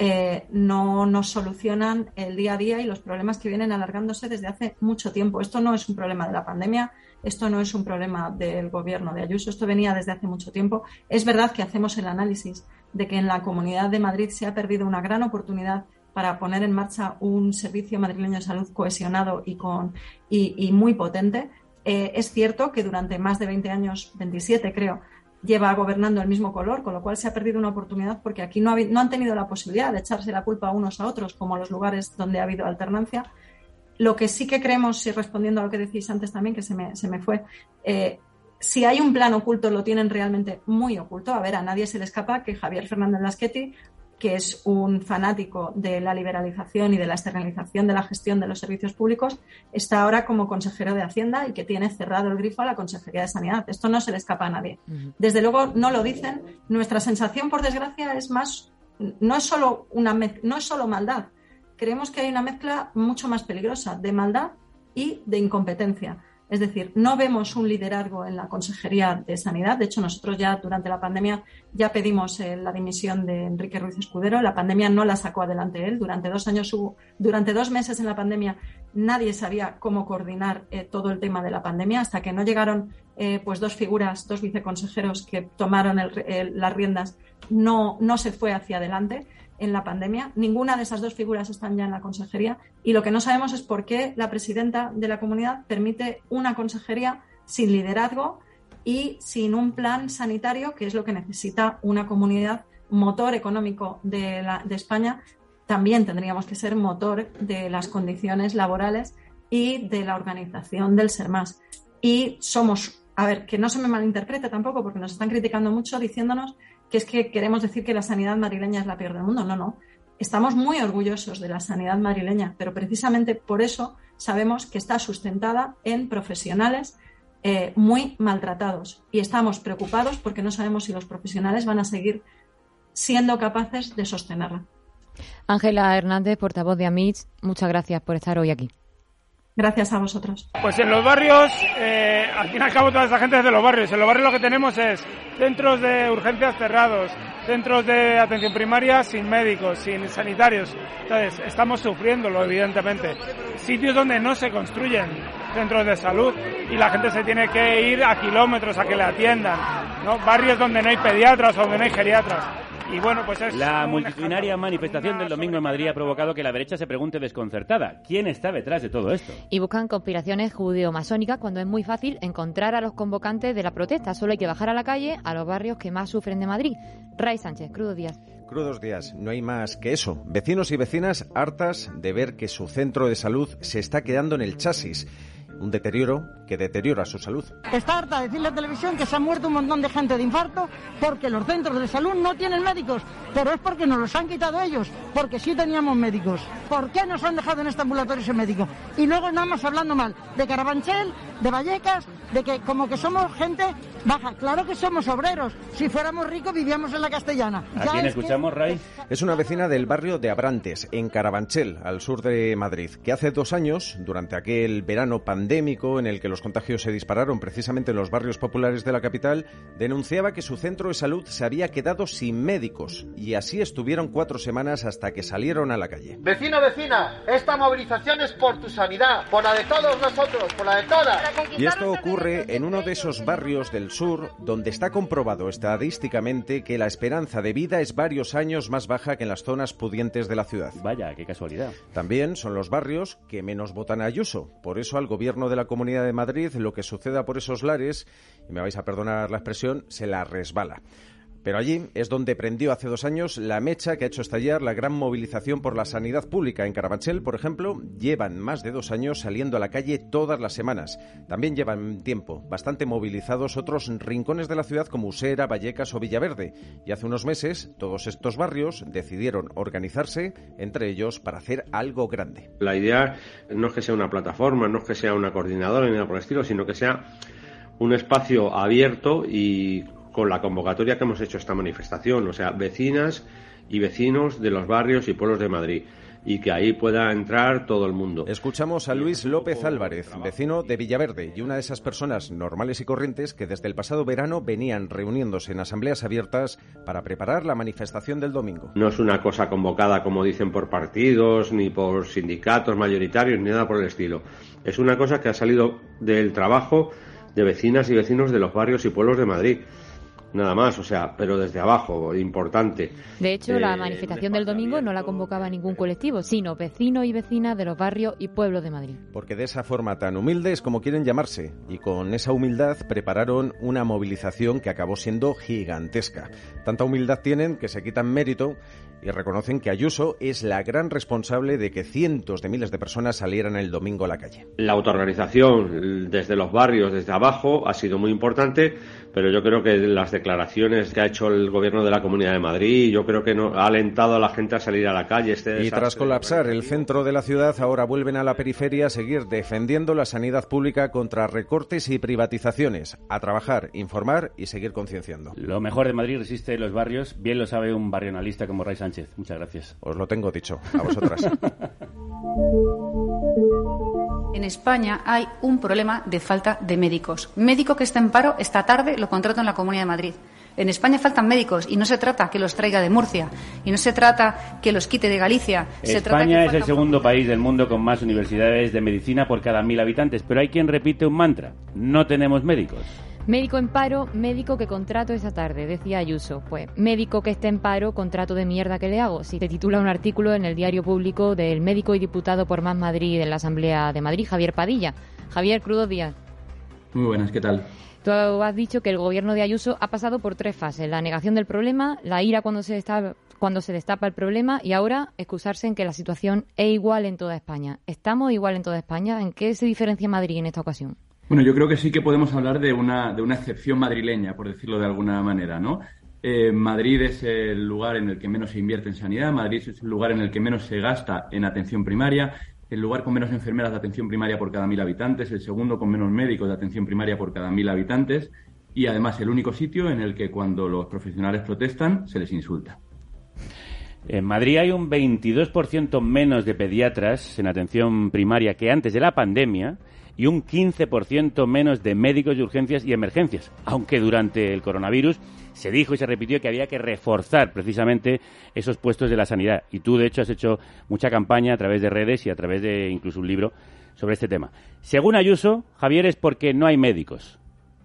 eh, no nos solucionan el día a día y los problemas que vienen alargándose desde hace mucho tiempo. Esto no es un problema de la pandemia, esto no es un problema del gobierno de Ayuso, esto venía desde hace mucho tiempo. Es verdad que hacemos el análisis de que en la Comunidad de Madrid se ha perdido una gran oportunidad para poner en marcha un servicio madrileño de salud cohesionado y, con, y, muy potente. Eh, es cierto que durante más de 20 años, 27 creo, lleva gobernando el mismo color, con lo cual se ha perdido una oportunidad porque aquí no, han tenido la posibilidad de echarse la culpa unos a otros, como los lugares donde ha habido alternancia. Lo que sí que creemos, y respondiendo a lo que decís antes también, que se me, se me fue, eh, si hay un plan oculto, lo tienen realmente muy oculto. A ver, a nadie se le escapa que Javier Fernández Lasqueti que es un fanático de la liberalización y de la externalización de la gestión de los servicios públicos, está ahora como consejero de Hacienda y que tiene cerrado el grifo a la Consejería de Sanidad. Esto no se le escapa a nadie. Desde luego no lo dicen. Nuestra sensación, por desgracia, es más, no es solo una no es solo maldad. Creemos que hay una mezcla mucho más peligrosa de maldad y de incompetencia. Es decir, no vemos un liderazgo en la Consejería de Sanidad. De hecho, nosotros ya durante la pandemia ya pedimos eh, la dimisión de Enrique Ruiz Escudero. La pandemia no la sacó adelante él. Durante dos años hubo, durante dos meses en la pandemia nadie sabía cómo coordinar eh, todo el tema de la pandemia hasta que no llegaron eh, pues dos figuras, dos viceconsejeros que tomaron las riendas. No, no se fue hacia adelante en la pandemia. Ninguna de esas dos figuras están ya en la consejería y lo que no sabemos es por qué la presidenta de la comunidad permite una consejería sin liderazgo y sin un plan sanitario, que es lo que necesita una comunidad motor económico de, España. También tendríamos que ser motor de las condiciones laborales y de la organización del ser más. Y somos, a ver, que no se me malinterprete tampoco, porque nos están criticando mucho diciéndonos que es que queremos decir que la sanidad madrileña es la peor del mundo. No, no. Estamos muy orgullosos de la sanidad madrileña, pero precisamente por eso sabemos que está sustentada en profesionales eh, muy maltratados y estamos preocupados porque no sabemos si los profesionales van a seguir siendo capaces de sostenerla. Ángela Hernández, portavoz de AMITS, muchas gracias por estar hoy aquí. Gracias a vosotros. Pues en los barrios, eh, al fin y al cabo toda esta gente es de los barrios. En los barrios lo que tenemos es centros de urgencias cerrados, centros de atención primaria sin médicos, sin sanitarios. Entonces, estamos sufriéndolo, evidentemente. Sitios donde no se construyen centros de salud y la gente se tiene que ir a kilómetros a que le atiendan. ¿no? Barrios donde no hay pediatras o donde no hay geriatras. Y bueno, pues es La multitudinaria manifestación del domingo en Madrid ha provocado que la derecha se pregunte desconcertada, ¿quién está detrás de todo esto? Y buscan conspiraciones judeo-masónicas cuando es muy fácil encontrar a los convocantes de la protesta. Solo hay que bajar a la calle a los barrios que más sufren de Madrid. Ray Sánchez, Crudo Díaz. Crudos días, no hay más que eso. Vecinos y vecinas hartas de ver que su centro de salud se está quedando en el chasis. Un deterioro que deteriora su salud. Está harta de decirle a la televisión que se ha muerto un montón de gente de infarto porque los centros de salud no tienen médicos, pero es porque nos los han quitado ellos, porque sí teníamos médicos. ¿Por qué nos han dejado en este ambulatorio ese médico? Y luego nada más hablando mal de Carabanchel, de Vallecas, de que como que somos gente baja. Claro que somos obreros. Si fuéramos ricos vivíamos en la castellana. ¿A Ya quién es que- escuchamos, Ray? Es una vecina del barrio de Abrantes, en Carabanchel, al sur de Madrid, que hace dos años, durante aquel verano pandémico en el que los contagios se dispararon precisamente en los barrios populares de la capital, denunciaba que su centro de salud se había quedado sin médicos. Y así estuvieron cuatro semanas hasta que salieron a la calle. Vecino, vecina, esta movilización es por tu sanidad, por la de todos nosotros, por la de todas. Y esto ocurre en uno de esos barrios del sur donde está comprobado estadísticamente que la esperanza de vida es varios años más baja que en las zonas pudientes de la ciudad. Vaya, qué casualidad. También son los barrios que menos votan a Ayuso. Por eso al gobierno de la Comunidad de Madrid lo que suceda por esos lares, y me vais a perdonar la expresión, se la resbala. Pero allí es donde prendió hace dos años la mecha que ha hecho estallar la gran movilización por la sanidad pública. En Carabanchel, por ejemplo, llevan más de dos años saliendo a la calle todas las semanas. También llevan tiempo bastante movilizados otros rincones de la ciudad como Usera, Vallecas o Villaverde. Y hace unos meses todos estos barrios decidieron organizarse entre ellos para hacer algo grande. La idea no es que sea una plataforma, no es que sea una coordinadora ni nada por el estilo, sino que sea un espacio abierto y con la convocatoria que hemos hecho esta manifestación, o sea, vecinas y vecinos de los barrios y pueblos de Madrid y que ahí pueda entrar todo el mundo. Escuchamos a Luis López Álvarez, vecino de Villaverde y una de esas personas normales y corrientes que desde el pasado verano venían reuniéndose en asambleas abiertas para preparar la manifestación del domingo. No es una cosa convocada, como dicen, por partidos, ni por sindicatos mayoritarios, ni nada por el estilo. Es una cosa que ha salido del trabajo de vecinas y vecinos de los barrios y pueblos de Madrid. Nada más, o sea, pero desde abajo, importante. De hecho, la Eh, manifestación del domingo no la convocaba ningún colectivo, sino vecinos y vecinas de los barrios y pueblos de Madrid. Porque de esa forma tan humildes como quieren llamarse, y con esa humildad prepararon una movilización que acabó siendo gigantesca. Tanta humildad tienen que se quitan mérito y reconocen que Ayuso es la gran responsable de que cientos de miles de personas salieran el domingo a la calle. La autoorganización desde los barrios, desde abajo, ha sido muy importante, pero yo creo que las declaraciones que ha hecho el gobierno de la Comunidad de Madrid, yo creo que no, ha alentado a la gente a salir a la calle. Este Y tras colapsar el centro de la ciudad, ahora vuelven a la periferia a seguir defendiendo la sanidad pública contra recortes y privatizaciones, a trabajar, informar y seguir concienciando. Lo mejor de Madrid resiste en los barrios, bien lo sabe un barrionalista como Ray Sánchez. Muchas gracias. Os lo tengo dicho, a vosotras. <laughs> En España hay un problema de falta de médicos. Médico que está en paro esta tarde lo contrato en la Comunidad de Madrid. En España faltan médicos y no se trata que los traiga de Murcia y no se trata que los quite de Galicia. Se trata que España es el segundo país del mundo con más universidades de medicina por cada mil habitantes, pero hay quien repite un mantra, no tenemos médicos. Médico en paro, médico que contrato esa tarde, decía Ayuso. Pues médico que esté en paro, contrato de mierda que le hago. Si te titula un artículo en el diario público del médico y diputado por Más Madrid en la Asamblea de Madrid, Javier Padilla. Javier Crudo Díaz. Muy buenas, ¿qué tal? Tú has dicho que el gobierno de Ayuso ha pasado por tres fases: la negación del problema, la ira cuando se está cuando se destapa el problema y ahora excusarse en que la situación es igual en toda España. ¿Estamos igual en toda España? ¿En qué se diferencia Madrid en esta ocasión? Bueno, yo creo que sí que podemos hablar de una, de una excepción madrileña, por decirlo de alguna manera, ¿no? Eh, Madrid es el lugar en el que menos se invierte en sanidad, Madrid es el lugar en el que menos se gasta en atención primaria, el lugar con menos enfermeras de atención primaria por cada mil habitantes, el segundo con menos médicos de atención primaria por cada mil habitantes y además el único sitio en el que cuando los profesionales protestan se les insulta. En Madrid hay un 22% menos de pediatras en atención primaria que antes de la pandemia y un 15% menos de médicos de urgencias y emergencias, aunque durante el coronavirus se dijo y se repitió que había que reforzar precisamente esos puestos de la sanidad. Y tú, de hecho, has hecho mucha campaña a través de redes y a través de incluso un libro sobre este tema. Según Ayuso, Javier, es porque no hay médicos.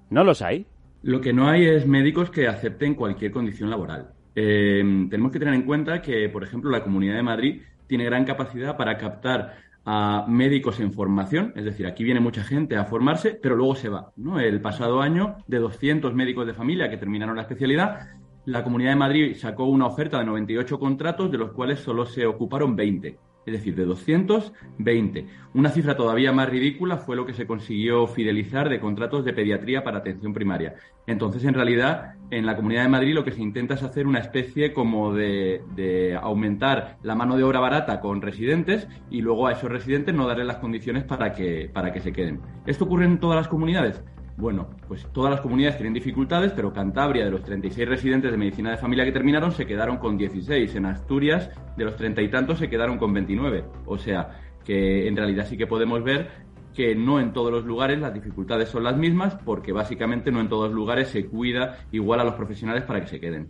¿No los hay? Lo que no hay es médicos que acepten cualquier condición laboral. Eh, tenemos que tener en cuenta que, por ejemplo, la Comunidad de Madrid tiene gran capacidad para captar a médicos en formación, es decir, aquí viene mucha gente a formarse, pero luego se va. ¿no? El pasado año, de 200 médicos de familia que terminaron la especialidad, la Comunidad de Madrid sacó una oferta de 98 contratos, de los cuales solo se ocuparon 20 es decir, de 220. Una cifra todavía más ridícula fue lo que se consiguió fidelizar de contratos de pediatría para atención primaria. Entonces, en realidad, en la Comunidad de Madrid lo que se intenta es hacer una especie como de, aumentar la mano de obra barata con residentes y luego a esos residentes no darles las condiciones para que, para que se queden. ¿Esto ocurre en todas las comunidades? Bueno, pues todas las comunidades tienen dificultades, pero Cantabria, de los 36 residentes de medicina de familia que terminaron, se quedaron con 16. En Asturias, de los treinta y tantos, se quedaron con 29. O sea, que en realidad sí que podemos ver que no en todos los lugares las dificultades son las mismas, porque básicamente no en todos los lugares se cuida igual a los profesionales para que se queden.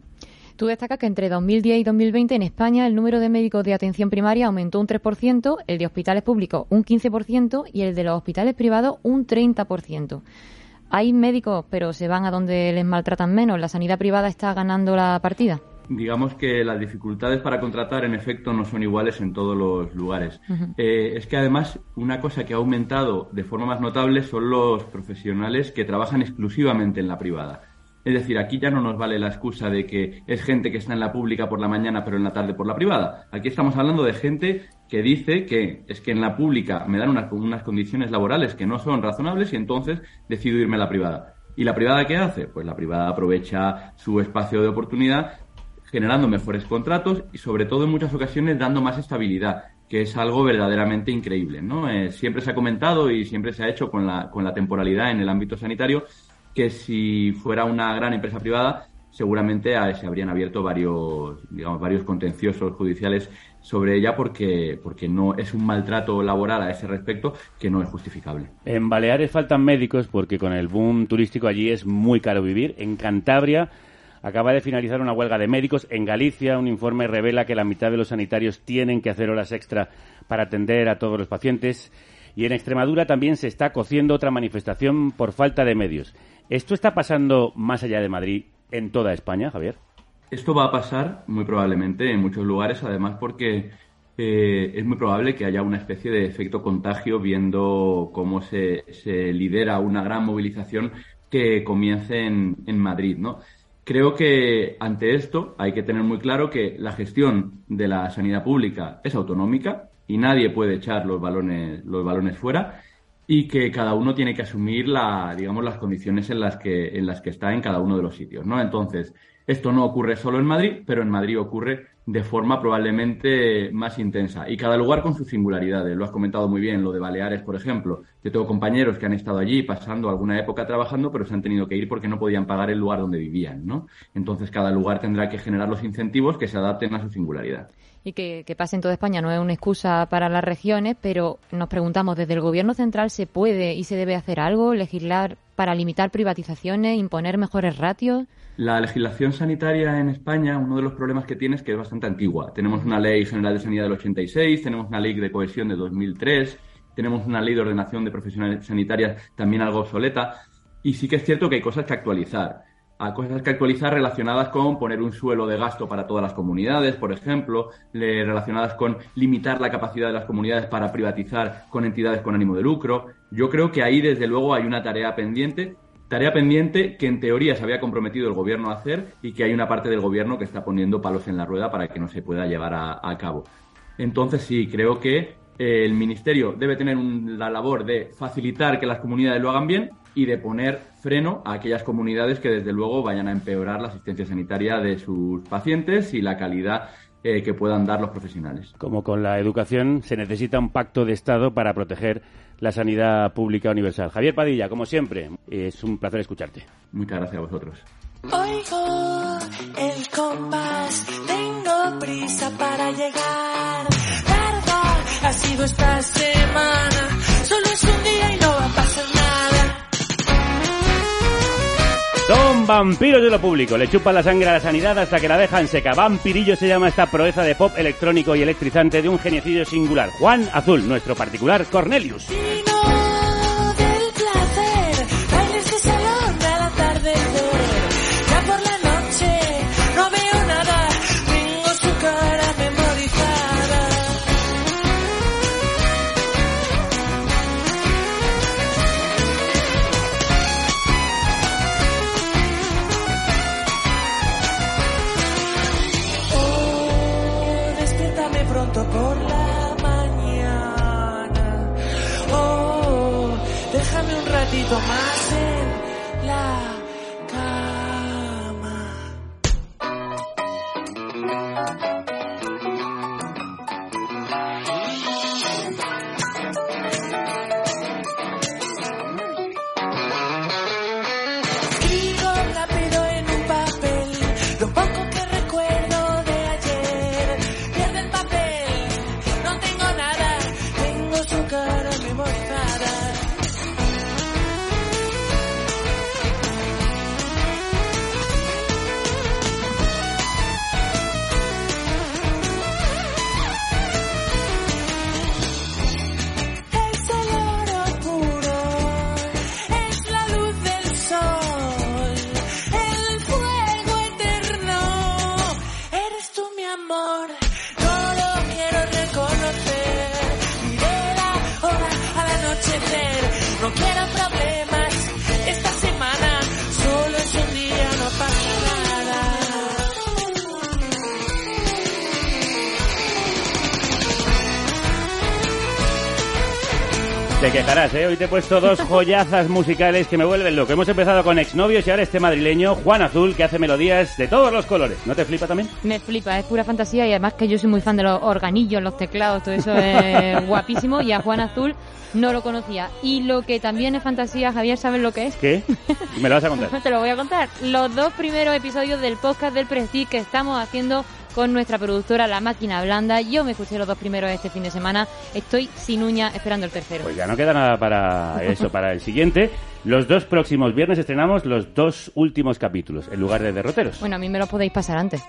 Tú destacas que entre 2010 y 2020 en España el número de médicos de atención primaria aumentó un 3%, el de hospitales públicos un 15% y el de los hospitales privados un 30%. Hay médicos, pero se van a donde les maltratan menos. ¿La sanidad privada está ganando la partida? digamos que las dificultades para contratar en efecto no son iguales en todos los lugares. Eh, es que además una cosa que ha aumentado de forma más notable son los profesionales que trabajan exclusivamente en la privada. Es decir, aquí ya no nos vale la excusa de que es gente que está en la pública por la mañana pero en la tarde por la privada. Aquí estamos hablando de gente que dice que es que en la pública me dan unas, unas condiciones laborales que no son razonables y entonces decido irme a la privada. ¿Y la privada qué hace? Pues la privada aprovecha su espacio de oportunidad generando mejores contratos y sobre todo en muchas ocasiones dando más estabilidad que es algo verdaderamente increíble. ¿no? Eh, siempre se ha comentado y siempre se ha hecho con la, con la temporalidad en el ámbito sanitario que si fuera una gran empresa privada, seguramente se habrían abierto varios, digamos, varios contenciosos judiciales sobre ella porque, porque no es un maltrato laboral a ese respecto que no es justificable. En Baleares faltan médicos porque con el boom turístico allí es muy caro vivir. En Cantabria acaba de finalizar una huelga de médicos. En Galicia un informe revela que la mitad de los sanitarios tienen que hacer horas extra para atender a todos los pacientes. Y en Extremadura también se está cociendo otra manifestación por falta de medios. ¿Esto está pasando más allá de Madrid en toda España, Javier? Esto va a pasar muy probablemente en muchos lugares, además porque eh, es muy probable que haya una especie de efecto contagio viendo cómo se, lidera una gran movilización que comience en, en Madrid, ¿no? Creo que ante esto hay que tener muy claro que la gestión de la sanidad pública es autonómica y nadie puede echar los balones, los balones fuera y que cada uno tiene que asumir la, digamos, las condiciones en las que, en las que está en cada uno de los sitios, ¿no? Entonces, esto no ocurre solo en Madrid, pero en Madrid ocurre de forma probablemente más intensa y cada lugar con sus singularidades. Lo has comentado muy bien, lo de Baleares, por ejemplo. Yo tengo compañeros que han estado allí pasando alguna época trabajando, pero se han tenido que ir porque no podían pagar el lugar donde vivían, ¿no? Entonces, cada lugar tendrá que generar los incentivos que se adapten a su singularidad y que, pase en toda España no es una excusa para las regiones, pero nos preguntamos, ¿desde el Gobierno central se puede y se debe hacer algo? ¿Legislar para limitar privatizaciones, imponer mejores ratios? La legislación sanitaria en España, uno de los problemas que tiene es que es bastante antigua. Tenemos una ley general de sanidad del 86, tenemos una ley de cohesión de 2003, tenemos una ley de ordenación de profesionales sanitarias también algo obsoleta. Y sí que es cierto que hay cosas que actualizar a cosas que actualizar relacionadas con poner un suelo de gasto para todas las comunidades, por ejemplo, relacionadas con limitar la capacidad de las comunidades para privatizar con entidades con ánimo de lucro. Yo creo que ahí, desde luego, hay una tarea pendiente, tarea pendiente que en teoría se había comprometido el gobierno a hacer y que hay una parte del gobierno que está poniendo palos en la rueda para que no se pueda llevar a, cabo. Entonces, sí, creo que el Ministerio debe tener la labor de facilitar que las comunidades lo hagan bien y de poner freno a aquellas comunidades que desde luego vayan a empeorar la asistencia sanitaria de sus pacientes y la calidad eh, que puedan dar los profesionales. Como con la educación, se necesita un pacto de Estado para proteger la sanidad pública universal. Javier Padilla, como siempre, es un placer escucharte. Muchas gracias a vosotros. Oigo el compás, tengo prisa para llegar. Ha sido esta semana, solo es un día y no va a pasar nada. Son vampiros de lo público. Le chupan la sangre a la sanidad hasta que la dejan seca. Vampirillo se llama esta proeza de pop electrónico y electrizante de un geniecidio singular. Juan Azul, nuestro particular Cornelius. No ¿eh? Hoy te he puesto dos <laughs> joyazas musicales que me vuelven loco. Hemos empezado con exnovios y ahora este madrileño, Juan Azul, que hace melodías de todos los colores. ¿No te flipa también? Me flipa, es pura fantasía y además que yo soy muy fan de los organillos, los teclados, todo eso es <laughs> guapísimo y a Juan Azul no lo conocía. Y lo que también es fantasía, Javier, ¿sabes lo que es? ¿Qué? Me lo vas a contar. <laughs> Te lo voy a contar. Los dos primeros episodios del podcast del Prestige que estamos haciendo con nuestra productora La Máquina Blanda. Yo me escuché los dos primeros este fin de semana. Estoy sin uña esperando el tercero. Pues ya no queda nada para eso, para el siguiente. Los dos próximos viernes estrenamos los dos últimos capítulos, en lugar de derroteros. Bueno, a mí me lo podéis pasar antes.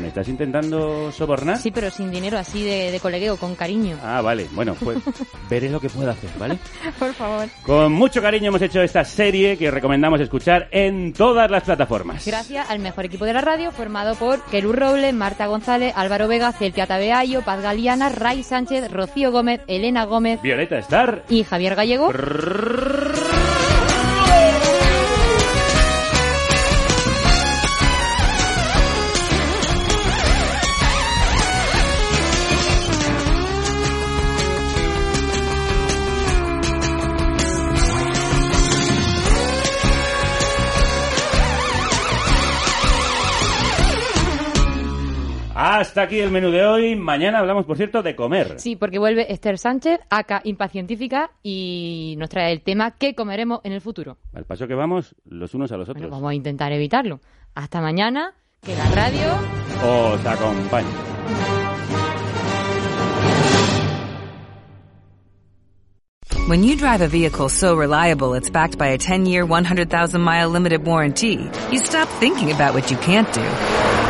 ¿Me estás intentando sobornar? Sí, pero sin dinero, así de, de colegueo, con cariño. Ah, vale. Bueno, pues <laughs> veré lo que puedo hacer, ¿vale? Por favor. Con mucho cariño hemos hecho esta serie que recomendamos escuchar en todas las plataformas. Gracias al mejor equipo de la radio, formado por Kerú Robles, Marta González, Álvaro Vega, Celtia Tabeayo, Paz Galiana, Ray Sánchez, Rocío Gómez, Elena Gómez Violeta Star. y Javier Gallego. Hasta aquí el menú de hoy. Mañana hablamos, por cierto, de comer. Sí, porque vuelve Esther Sánchez, acá Impacientífica, y nos trae el tema ¿Qué comeremos en el futuro? Al paso que vamos los unos a los otros. Pero vamos a intentar evitarlo. Hasta mañana, que la radio... Os acompañe. When you drive a vehicle so reliable it's backed by a 10-year, 100,000-mile limited warranty, you stop thinking about what you can't do